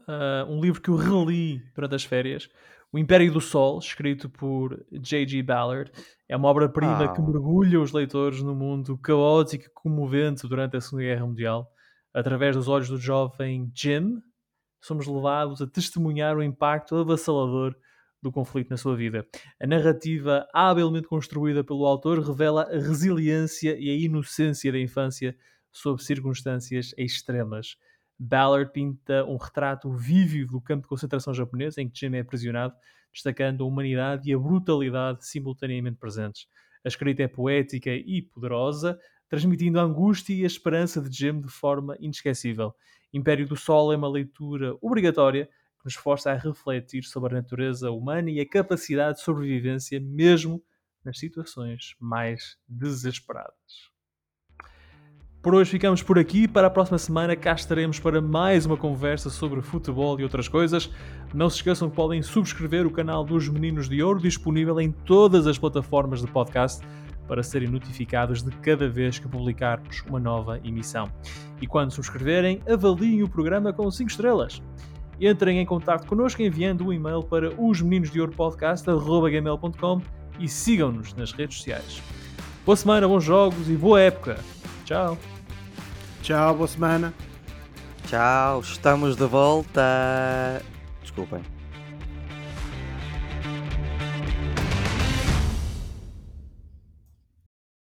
um livro que eu reli durante as férias, o Império do Sol, escrito por J.G. Ballard, é uma obra-prima ah. que mergulha os leitores no mundo caótico e comovente durante a Segunda Guerra Mundial. Através dos olhos do jovem Jim, somos levados a testemunhar o impacto avassalador do conflito na sua vida. A narrativa, habilmente construída pelo autor, revela a resiliência e a inocência da infância sob circunstâncias extremas. Ballard pinta um retrato vívido do campo de concentração japonês em que Jim é aprisionado, destacando a humanidade e a brutalidade simultaneamente presentes. A escrita é poética e poderosa, transmitindo a angústia e a esperança de Jim de forma inesquecível. Império do Sol é uma leitura obrigatória que nos força a refletir sobre a natureza humana e a capacidade de sobrevivência, mesmo nas situações mais desesperadas. Por hoje ficamos por aqui. Para a próxima semana cá estaremos para mais uma conversa sobre futebol e outras coisas. Não se esqueçam que podem subscrever o canal dos Meninos de Ouro, disponível em todas as plataformas de podcast, para serem notificados de cada vez que publicarmos uma nova emissão. E quando subscreverem, avaliem o programa com 5 estrelas. Entrem em contato connosco enviando um e-mail para osmeninosdeouropodcast.gmail.com e sigam-nos nas redes sociais. Boa semana, bons jogos e boa época! Tchau!
Tchau, boa semana.
Tchau, estamos de volta. Desculpem.